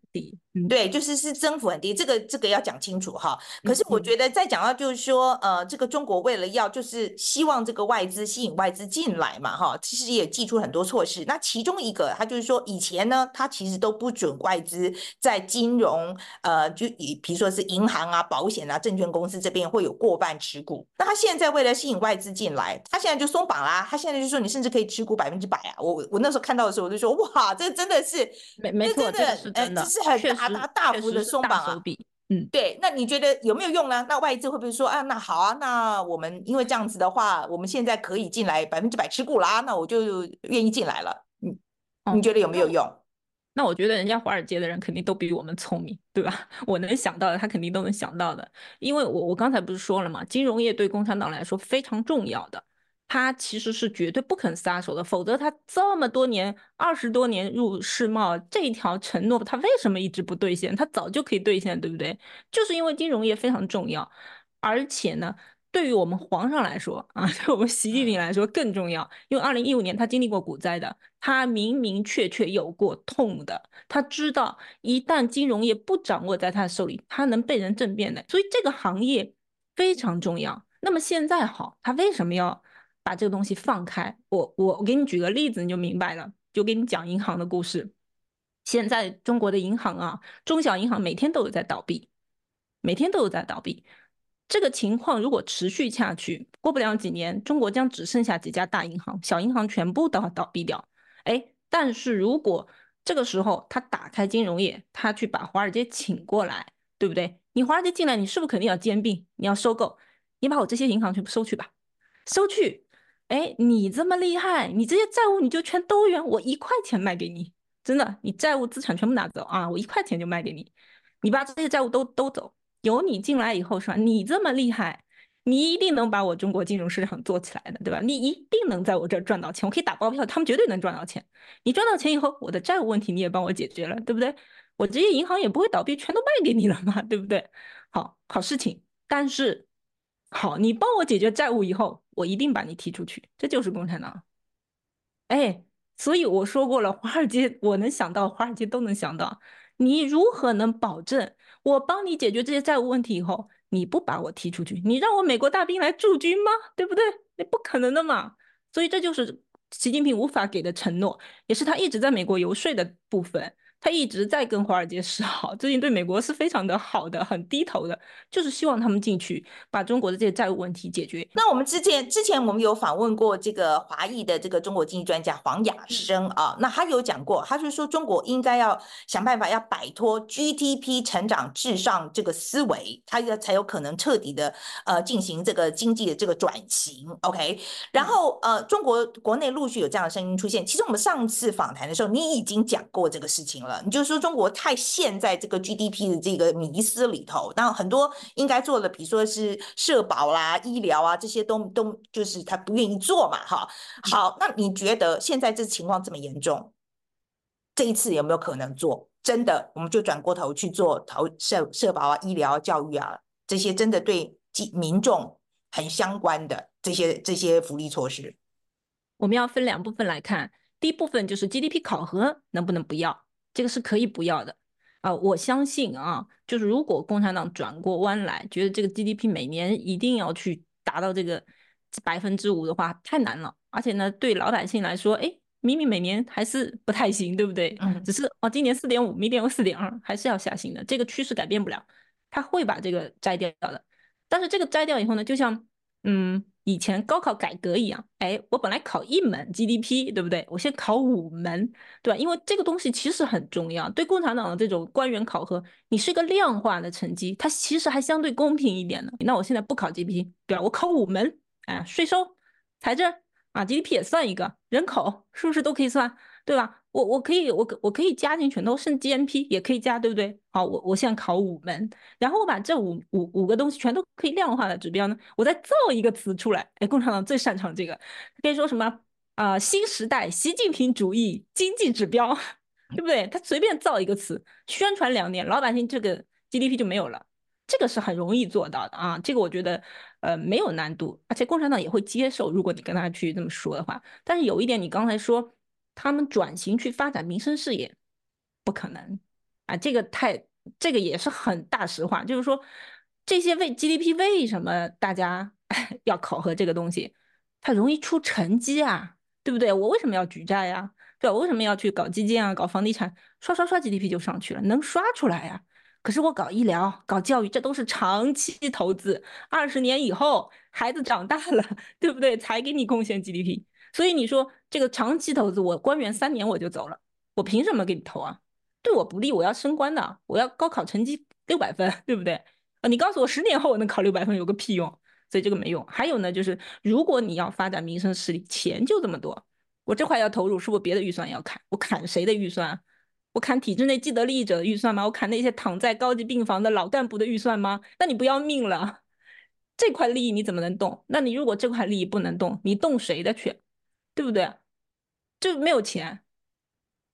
对，就是是增幅很低，这个这个要讲清楚哈。可是我觉得再讲到就是说，呃，这个中国为了要就是希望这个外资吸引外资进来嘛，哈，其实也祭出很多措施。那其中一个，他就是说以前呢，他其实都不准外资在金融，呃，就以比如说是银行啊、保险啊、证券公司这边会有过半持股。那他现在为了吸引外资进来，他现在就松绑啦，他现在就说你甚至可以持股百分之百啊。我我那时候看到的时候，我就说哇，这真的是没没错，这是真的，呃、这是很大大大幅的松绑啊。嗯，对。那你觉得有没有用呢？那外资会不会说啊？那好啊，那我们因为这样子的话，我们现在可以进来百分之百持股啦，那我就愿意进来了。嗯，你觉得有没有用？哦、那我觉得人家华尔街的人肯定都比我们聪明，对吧？我能想到的，他肯定都能想到的。因为我我刚才不是说了吗？金融业对共产党来说非常重要的。他其实是绝对不肯撒手的，否则他这么多年、二十多年入世贸这一条承诺，他为什么一直不兑现？他早就可以兑现，对不对？就是因为金融业非常重要，而且呢，对于我们皇上来说啊，对我们习近平来说更重要，因为二零一五年他经历过股灾的，他明明确确有过痛的，他知道一旦金融业不掌握在他手里，他能被人政变的，所以这个行业非常重要。那么现在好，他为什么要？把这个东西放开，我我我给你举个例子，你就明白了。就给你讲银行的故事。现在中国的银行啊，中小银行每天都有在倒闭，每天都有在倒闭。这个情况如果持续下去，过不了几年，中国将只剩下几家大银行，小银行全部都要倒闭掉。哎，但是如果这个时候他打开金融业，他去把华尔街请过来，对不对？你华尔街进来，你是不是肯定要兼并？你要收购？你把我这些银行全部收去吧，收去。哎，你这么厉害，你这些债务你就全都圆，我一块钱卖给你，真的，你债务资产全部拿走啊，我一块钱就卖给你，你把这些债务都都走，有你进来以后是吧？你这么厉害，你一定能把我中国金融市场做起来的，对吧？你一定能在我这儿赚到钱，我可以打包票，他们绝对能赚到钱。你赚到钱以后，我的债务问题你也帮我解决了，对不对？我这些银行也不会倒闭，全都卖给你了嘛，对不对？好，好事情，但是。好，你帮我解决债务以后，我一定把你踢出去。这就是共产党。哎，所以我说过了，华尔街我能想到，华尔街都能想到。你如何能保证我帮你解决这些债务问题以后，你不把我踢出去？你让我美国大兵来驻军吗？对不对？那不可能的嘛。所以这就是习近平无法给的承诺，也是他一直在美国游说的部分。他一直在跟华尔街示好，最近对美国是非常的好的，很低头的，就是希望他们进去把中国的这些债务问题解决。那我们之前之前我们有访问过这个华裔的这个中国经济专家黄雅生啊，那他有讲过，他就说中国应该要想办法要摆脱 GDP 成长至上这个思维，他要才有可能彻底的呃进行这个经济的这个转型。OK，然后呃中国国内陆续有这样的声音出现，其实我们上次访谈的时候你已经讲过这个事情了。你就说中国太陷在这个 GDP 的这个迷思里头，那很多应该做的，比如说是社保啦、医疗啊这些都都就是他不愿意做嘛，哈。好，那你觉得现在这情况这么严重，这一次有没有可能做？真的，我们就转过头去做投社社保啊、医疗、教育啊这些真的对民众很相关的这些这些福利措施？我们要分两部分来看，第一部分就是 GDP 考核能不能不要？这个是可以不要的啊！我相信啊，就是如果共产党转过弯来，觉得这个 GDP 每年一定要去达到这个百分之五的话，太难了。而且呢，对老百姓来说，哎，明明每年还是不太行，对不对？嗯，只是哦，今年四点五，明年有四点二，还是要下行的，这个趋势改变不了，他会把这个摘掉的。但是这个摘掉以后呢，就像嗯。以前高考改革一样，哎，我本来考一门 GDP，对不对？我先考五门，对吧？因为这个东西其实很重要，对共产党的这种官员考核，你是一个量化的成绩，它其实还相对公平一点的。那我现在不考 GDP，对吧？我考五门，哎，税收、财政啊，GDP 也算一个，人口是不是都可以算，对吧？我我可以我可我可以加进去，都甚至 GNP 也可以加，对不对？好，我我现在考五门，然后我把这五五五个东西全都可以量化的指标呢，我再造一个词出来。哎，共产党最擅长这个，可以说什么啊、新时代习近平主义经济指标，对不对？他随便造一个词，宣传两年，老百姓这个 GDP 就没有了。这个是很容易做到的啊，这个我觉得呃没有难度，而且共产党也会接受，如果你跟他去这么说的话。但是有一点，你刚才说他们转型去发展民生事业，不可能啊，这个太这个也是很大实话，就是说这些为 GDP 为什么大家 要考核这个东西？它容易出成绩啊，对不对？我为什么要举债呀？对，我为什么要去搞基建啊，搞房地产，刷刷刷 GDP 就上去了，能刷出来呀？可是我搞医疗、搞教育，这都是长期投资，二十年以后孩子长大了，对不对？才给你贡献 GDP。所以你说这个长期投资，我官员三年我就走了，我凭什么给你投啊？对我不利，我要升官的，我要高考成绩六百分，对不对？啊，你告诉我十年后我能考六百分，有个屁用？所以这个没用。还有呢，就是如果你要发展民生实力，钱就这么多，我这块要投入，是不是别的预算要砍？我砍谁的预算？我砍体制内既得利益者的预算吗？我砍那些躺在高级病房的老干部的预算吗？那你不要命了？这块利益你怎么能动？那你如果这块利益不能动，你动谁的去？对不对？就没有钱，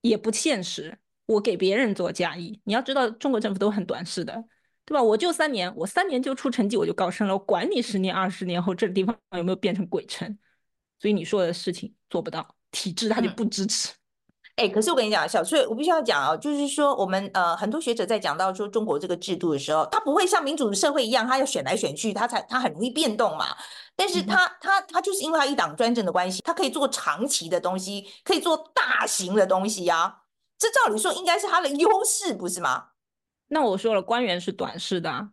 也不现实。我给别人做嫁衣，你要知道中国政府都很短视的，对吧？我就三年，我三年就出成绩，我就高升了。我管你十年、二十年后这个地方有没有变成鬼城？所以你说的事情做不到，体制它就不支持。嗯哎，可是我跟你讲，小翠，我必须要讲啊，就是说，我们呃很多学者在讲到说中国这个制度的时候，他不会像民主社会一样，他要选来选去，他才他很容易变动嘛。但是他他他就是因为他一党专政的关系，他可以做长期的东西，可以做大型的东西啊。这照理说应该是他的优势，不是吗？那我说了，官员是短视的，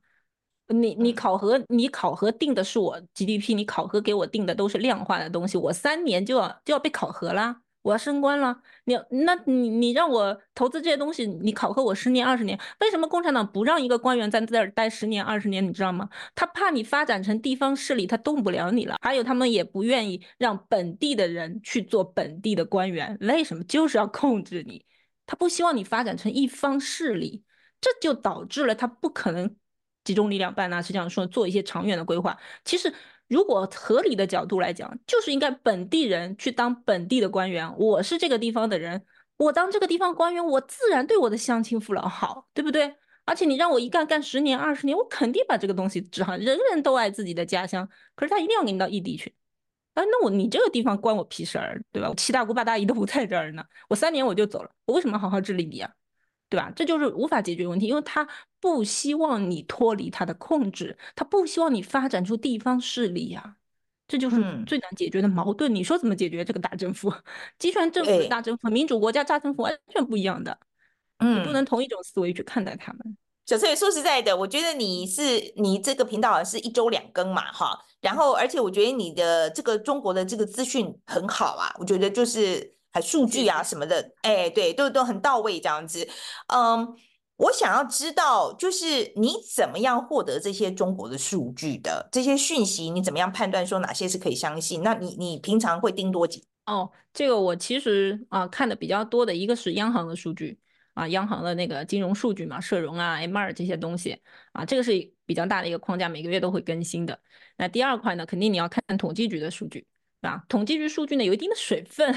你你考核你考核定的是我 GDP，你考核给我定的都是量化的东西，我三年就要就要被考核啦。我要升官了，你那你你让我投资这些东西，你考核我十年二十年，为什么共产党不让一个官员在这儿待十年二十年？你知道吗？他怕你发展成地方势力，他动不了你了。还有他们也不愿意让本地的人去做本地的官员，为什么？就是要控制你，他不希望你发展成一方势力，这就导致了他不可能集中力量办大事，这样说做一些长远的规划。其实。如果合理的角度来讲，就是应该本地人去当本地的官员。我是这个地方的人，我当这个地方官员，我自然对我的乡亲父老好，对不对？而且你让我一干干十年二十年，我肯定把这个东西治好。人人都爱自己的家乡，可是他一定要给你到异地去。啊，那我你这个地方关我屁事儿，对吧？七大姑八大姨都不在这儿呢，我三年我就走了，我为什么好好治理你啊？对吧？这就是无法解决问题，因为他不希望你脱离他的控制，他不希望你发展出地方势力呀、啊，这就是最难解决的矛盾。嗯、你说怎么解决这个大政府？集权政府的大政府，民主国家大政府完全不一样的，嗯，你不能同一种思维去看待他们。小翠说实在的，我觉得你是你这个频道是一周两更嘛，哈，然后而且我觉得你的这个中国的这个资讯很好啊，我觉得就是。还数据啊什么的，哎，对，都都很到位这样子。嗯，我想要知道，就是你怎么样获得这些中国的数据的这些讯息？你怎么样判断说哪些是可以相信？那你你平常会盯多久？哦，这个我其实啊看的比较多的一个是央行的数据啊，央行的那个金融数据嘛，社融啊、M 二这些东西啊，这个是比较大的一个框架，每个月都会更新的。那第二块呢，肯定你要看统计局的数据。啊，统计局数据呢有一定的水分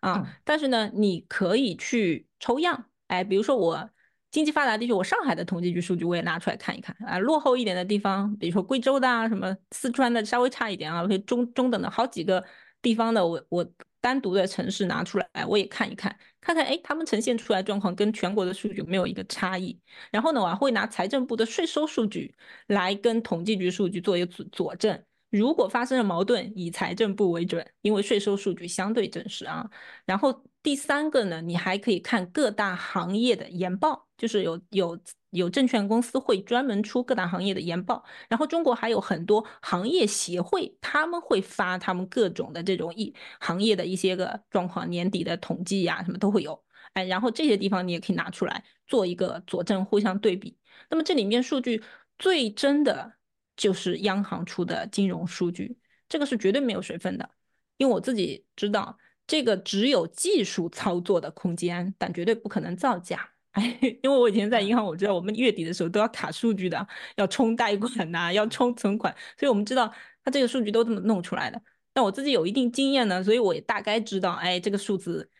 啊，但是呢，你可以去抽样，哎，比如说我经济发达地区，我上海的统计局数据我也拿出来看一看啊，落后一点的地方，比如说贵州的啊，什么四川的稍微差一点啊，或者中中等的好几个地方的，我我单独的城市拿出来，我也看一看，看看哎，他们呈现出来状况跟全国的数据有没有一个差异，然后呢，我还会拿财政部的税收数据来跟统计局数据做一个佐佐证。如果发生了矛盾，以财政部为准，因为税收数据相对真实啊。然后第三个呢，你还可以看各大行业的研报，就是有有有证券公司会专门出各大行业的研报。然后中国还有很多行业协会，他们会发他们各种的这种一行业的一些个状况，年底的统计呀、什么都会有。哎，然后这些地方你也可以拿出来做一个佐证，互相对比。那么这里面数据最真的。就是央行出的金融数据，这个是绝对没有水分的，因为我自己知道这个只有技术操作的空间，但绝对不可能造假。哎，因为我以前在银行，我知道我们月底的时候都要卡数据的，要冲贷款呐、要冲存款，所以我们知道它这个数据都这么弄出来的。但我自己有一定经验呢，所以我也大概知道，哎，这个数字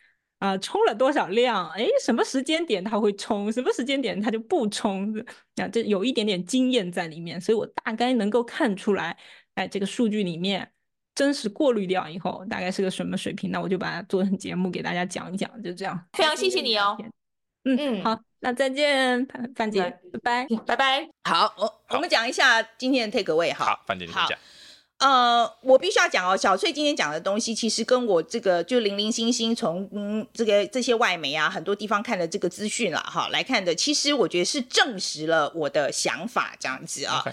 啊、呃，冲了多少量，哎，什么时间点它会充，什么时间点它就不充，啊，这有一点点经验在里面，所以我大概能够看出来，哎，这个数据里面真实过滤掉以后，大概是个什么水平，那我就把它做成节目给大家讲一讲，就这样。非常谢谢你哦。嗯嗯，好，那再见，范范姐，拜拜，拜拜。好，我我们讲一下今天的 take away 哈。好，范姐你讲。呃，我必须要讲哦，小翠今天讲的东西，其实跟我这个就零零星星从嗯这个这些外媒啊很多地方看的这个资讯了哈来看的，其实我觉得是证实了我的想法这样子啊。Okay.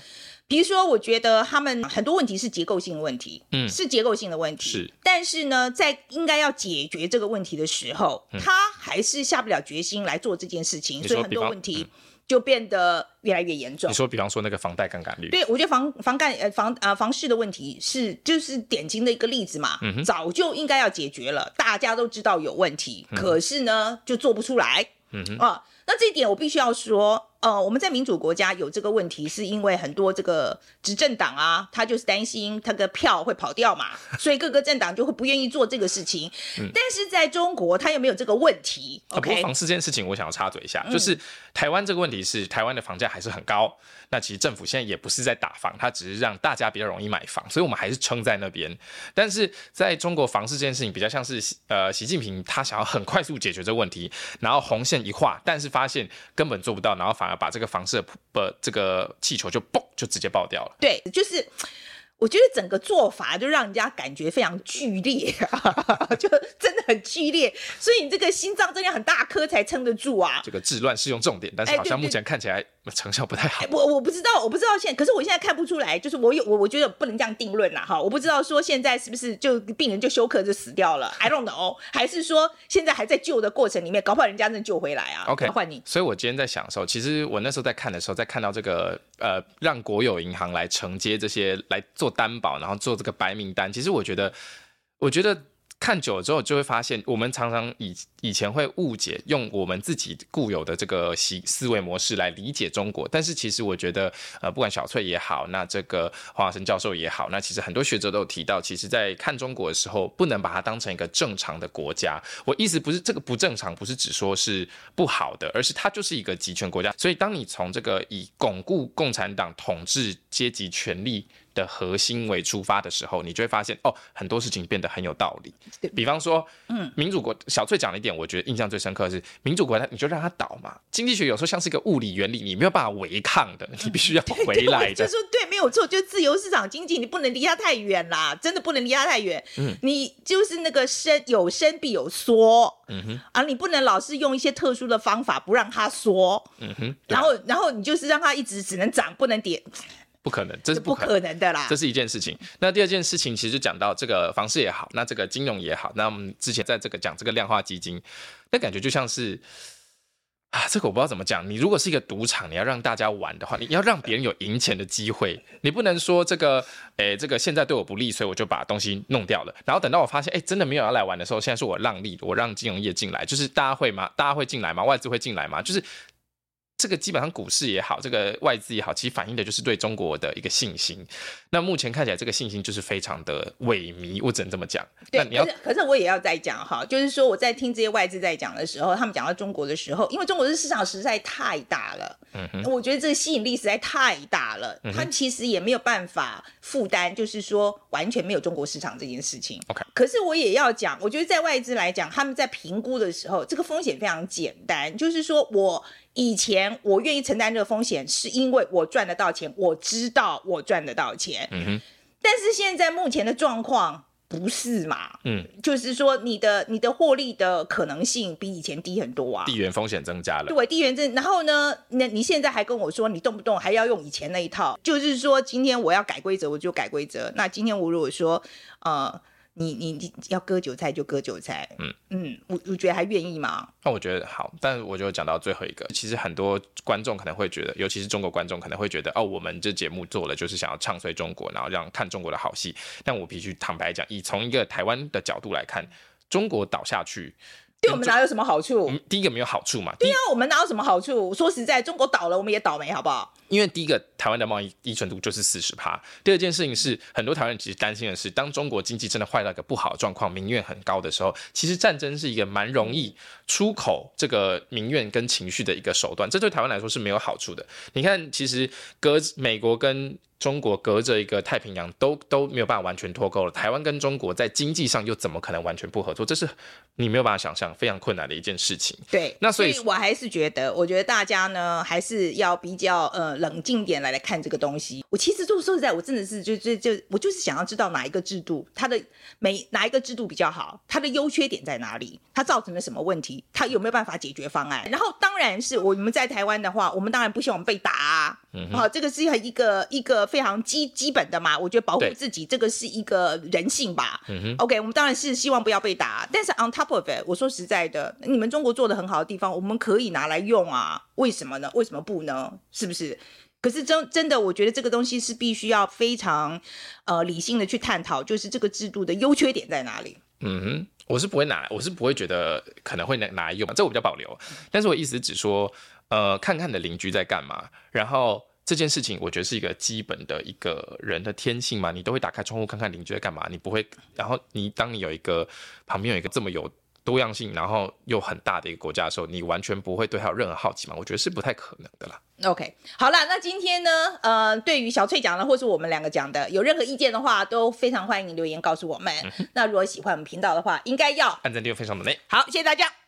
比如说，我觉得他们很多问题是结构性的问题，嗯，是结构性的问题。是，但是呢，在应该要解决这个问题的时候，嗯、他还是下不了决心来做这件事情，所以很多问题就变得越来越严重。你说，比方说那个房贷杠杆率，对，我觉得房房贷呃房呃房市的问题是就是典型的一个例子嘛，嗯、早就应该要解决了，大家都知道有问题，嗯、可是呢就做不出来，嗯哼。啊，那这一点我必须要说。呃，我们在民主国家有这个问题，是因为很多这个执政党啊，他就是担心他的票会跑掉嘛，所以各个政党就会不愿意做这个事情。嗯、但是在中国，他又没有这个问题。啊、OK，不过房市这件事情，我想要插嘴一下，嗯、就是台湾这个问题是台湾的房价还是很高。那其实政府现在也不是在打房，它只是让大家比较容易买房，所以我们还是撑在那边。但是在中国房市这件事情比较像是呃，习近平他想要很快速解决这个问题，然后红线一画，但是发现根本做不到，然后反而把这个房市的不这个气球就嘣就直接爆掉了。对，就是。我觉得整个做法就让人家感觉非常剧烈，就真的很剧烈，所以你这个心脏真的很大颗才撑得住啊。这个治乱是用重点，但是好像目前看起来成效不太好。欸、我我不知道，我不知道现在，可是我现在看不出来，就是我有我我觉得不能这样定论啦哈，我不知道说现在是不是就病人就休克就死掉了，I don't know，还是说现在还在救的过程里面，搞不好人家能救回来啊。OK，换你。所以我今天在想的时候，其实我那时候在看的时候，在看到这个呃，让国有银行来承接这些来做担保，然后做这个白名单。其实我觉得，我觉得看久了之后，就会发现，我们常常以以前会误解，用我们自己固有的这个思思维模式来理解中国。但是其实我觉得，呃，不管小翠也好，那这个黄亚生教授也好，那其实很多学者都有提到，其实在看中国的时候，不能把它当成一个正常的国家。我意思不是这个不正常，不是只说是不好的，而是它就是一个集权国家。所以当你从这个以巩固共产党统治阶级权力的核心为出发的时候，你就会发现哦，很多事情变得很有道理。比方说，嗯，民主国小翠讲了一点，我觉得印象最深刻的是民主国家，你就让它倒嘛。经济学有时候像是一个物理原理，你没有办法违抗的，你必须要 回来的。就是说对，没有错，就自由市场经济，你不能离它太远啦，真的不能离它太远。嗯，你就是那个生有生必有缩。嗯哼，啊，你不能老是用一些特殊的方法不让它缩。嗯哼，然后然后你就是让它一直只能涨不能跌。不可能，这是不可能，的啦。这是一件事情。那第二件事情，其实讲到这个房市也好，那这个金融也好，那我们之前在这个讲这个量化基金，那感觉就像是啊，这个我不知道怎么讲。你如果是一个赌场，你要让大家玩的话，你要让别人有赢钱的机会，你不能说这个，哎，这个现在对我不利，所以我就把东西弄掉了。然后等到我发现，哎，真的没有要来玩的时候，现在是我让利，我让金融业进来，就是大家会吗？大家会进来吗？外资会进来吗？就是。这个基本上股市也好，这个外资也好，其实反映的就是对中国的一个信心。那目前看起来，这个信心就是非常的萎靡，我只能这么讲。对，那你要可是，可是我也要再讲哈，就是说我在听这些外资在讲的时候，他们讲到中国的时候，因为中国的市场实在太大了，嗯哼，我觉得这个吸引力实在太大了，他其实也没有办法负担，就是说完全没有中国市场这件事情。OK，可是我也要讲，我觉得在外资来讲，他们在评估的时候，这个风险非常简单，就是说我。以前我愿意承担这个风险，是因为我赚得到钱，我知道我赚得到钱。嗯哼。但是现在目前的状况不是嘛？嗯，就是说你的你的获利的可能性比以前低很多啊。地缘风险增加了。对，地缘增。然后呢，那你现在还跟我说，你动不动还要用以前那一套，就是说今天我要改规则，我就改规则。那今天我如果说，呃。你你你要割韭菜就割韭菜，嗯嗯，我我觉得还愿意吗？那我觉得好，但我就讲到最后一个，其实很多观众可能会觉得，尤其是中国观众可能会觉得，哦，我们这节目做了就是想要唱衰中国，然后让看中国的好戏。但我必须坦白讲，以从一个台湾的角度来看，中国倒下去。对我们哪有什么好处？嗯，第一个没有好处嘛。对啊，我们哪有什么好处？说实在，中国倒了，我们也倒霉，好不好？因为第一个，台湾的贸易依存度就是四十趴。第二件事情是，很多台湾人其实担心的是，当中国经济真的坏到一个不好的状况，民怨很高的时候，其实战争是一个蛮容易出口这个民怨跟情绪的一个手段。这对台湾来说是没有好处的。你看，其实隔美国跟中国隔着一个太平洋都都没有办法完全脱钩了，台湾跟中国在经济上又怎么可能完全不合作？这是你没有办法想象，非常困难的一件事情。对，那所以，所以我还是觉得，我觉得大家呢还是要比较呃冷静点来来看这个东西。我其实就说实在，我真的是就就就我就是想要知道哪一个制度它的每哪一个制度比较好，它的优缺点在哪里，它造成了什么问题，它有没有办法解决方案？然后当然是我们在台湾的话，我们当然不希望被打啊，嗯、啊，这个是一个一个。非常基基本的嘛，我觉得保护自己这个是一个人性吧。嗯、OK，我们当然是希望不要被打，但是 on top of it，我说实在的，你们中国做的很好的地方，我们可以拿来用啊。为什么呢？为什么不呢？是不是？可是真真的，我觉得这个东西是必须要非常呃理性的去探讨，就是这个制度的优缺点在哪里。嗯哼，我是不会拿，我是不会觉得可能会拿拿来用，这我比较保留。但是我意思只说，呃，看看你的邻居在干嘛，然后。这件事情，我觉得是一个基本的一个人的天性嘛，你都会打开窗户看看邻居在干嘛，你不会，然后你当你有一个旁边有一个这么有多样性，然后又很大的一个国家的时候，你完全不会对它有任何好奇嘛？我觉得是不太可能的啦。OK，好了，那今天呢，呃，对于小翠讲的，或是我们两个讲的，有任何意见的话，都非常欢迎你留言告诉我们。嗯、那如果喜欢我们频道的话，应该要按赞、订阅、分享的内。好，谢谢大家。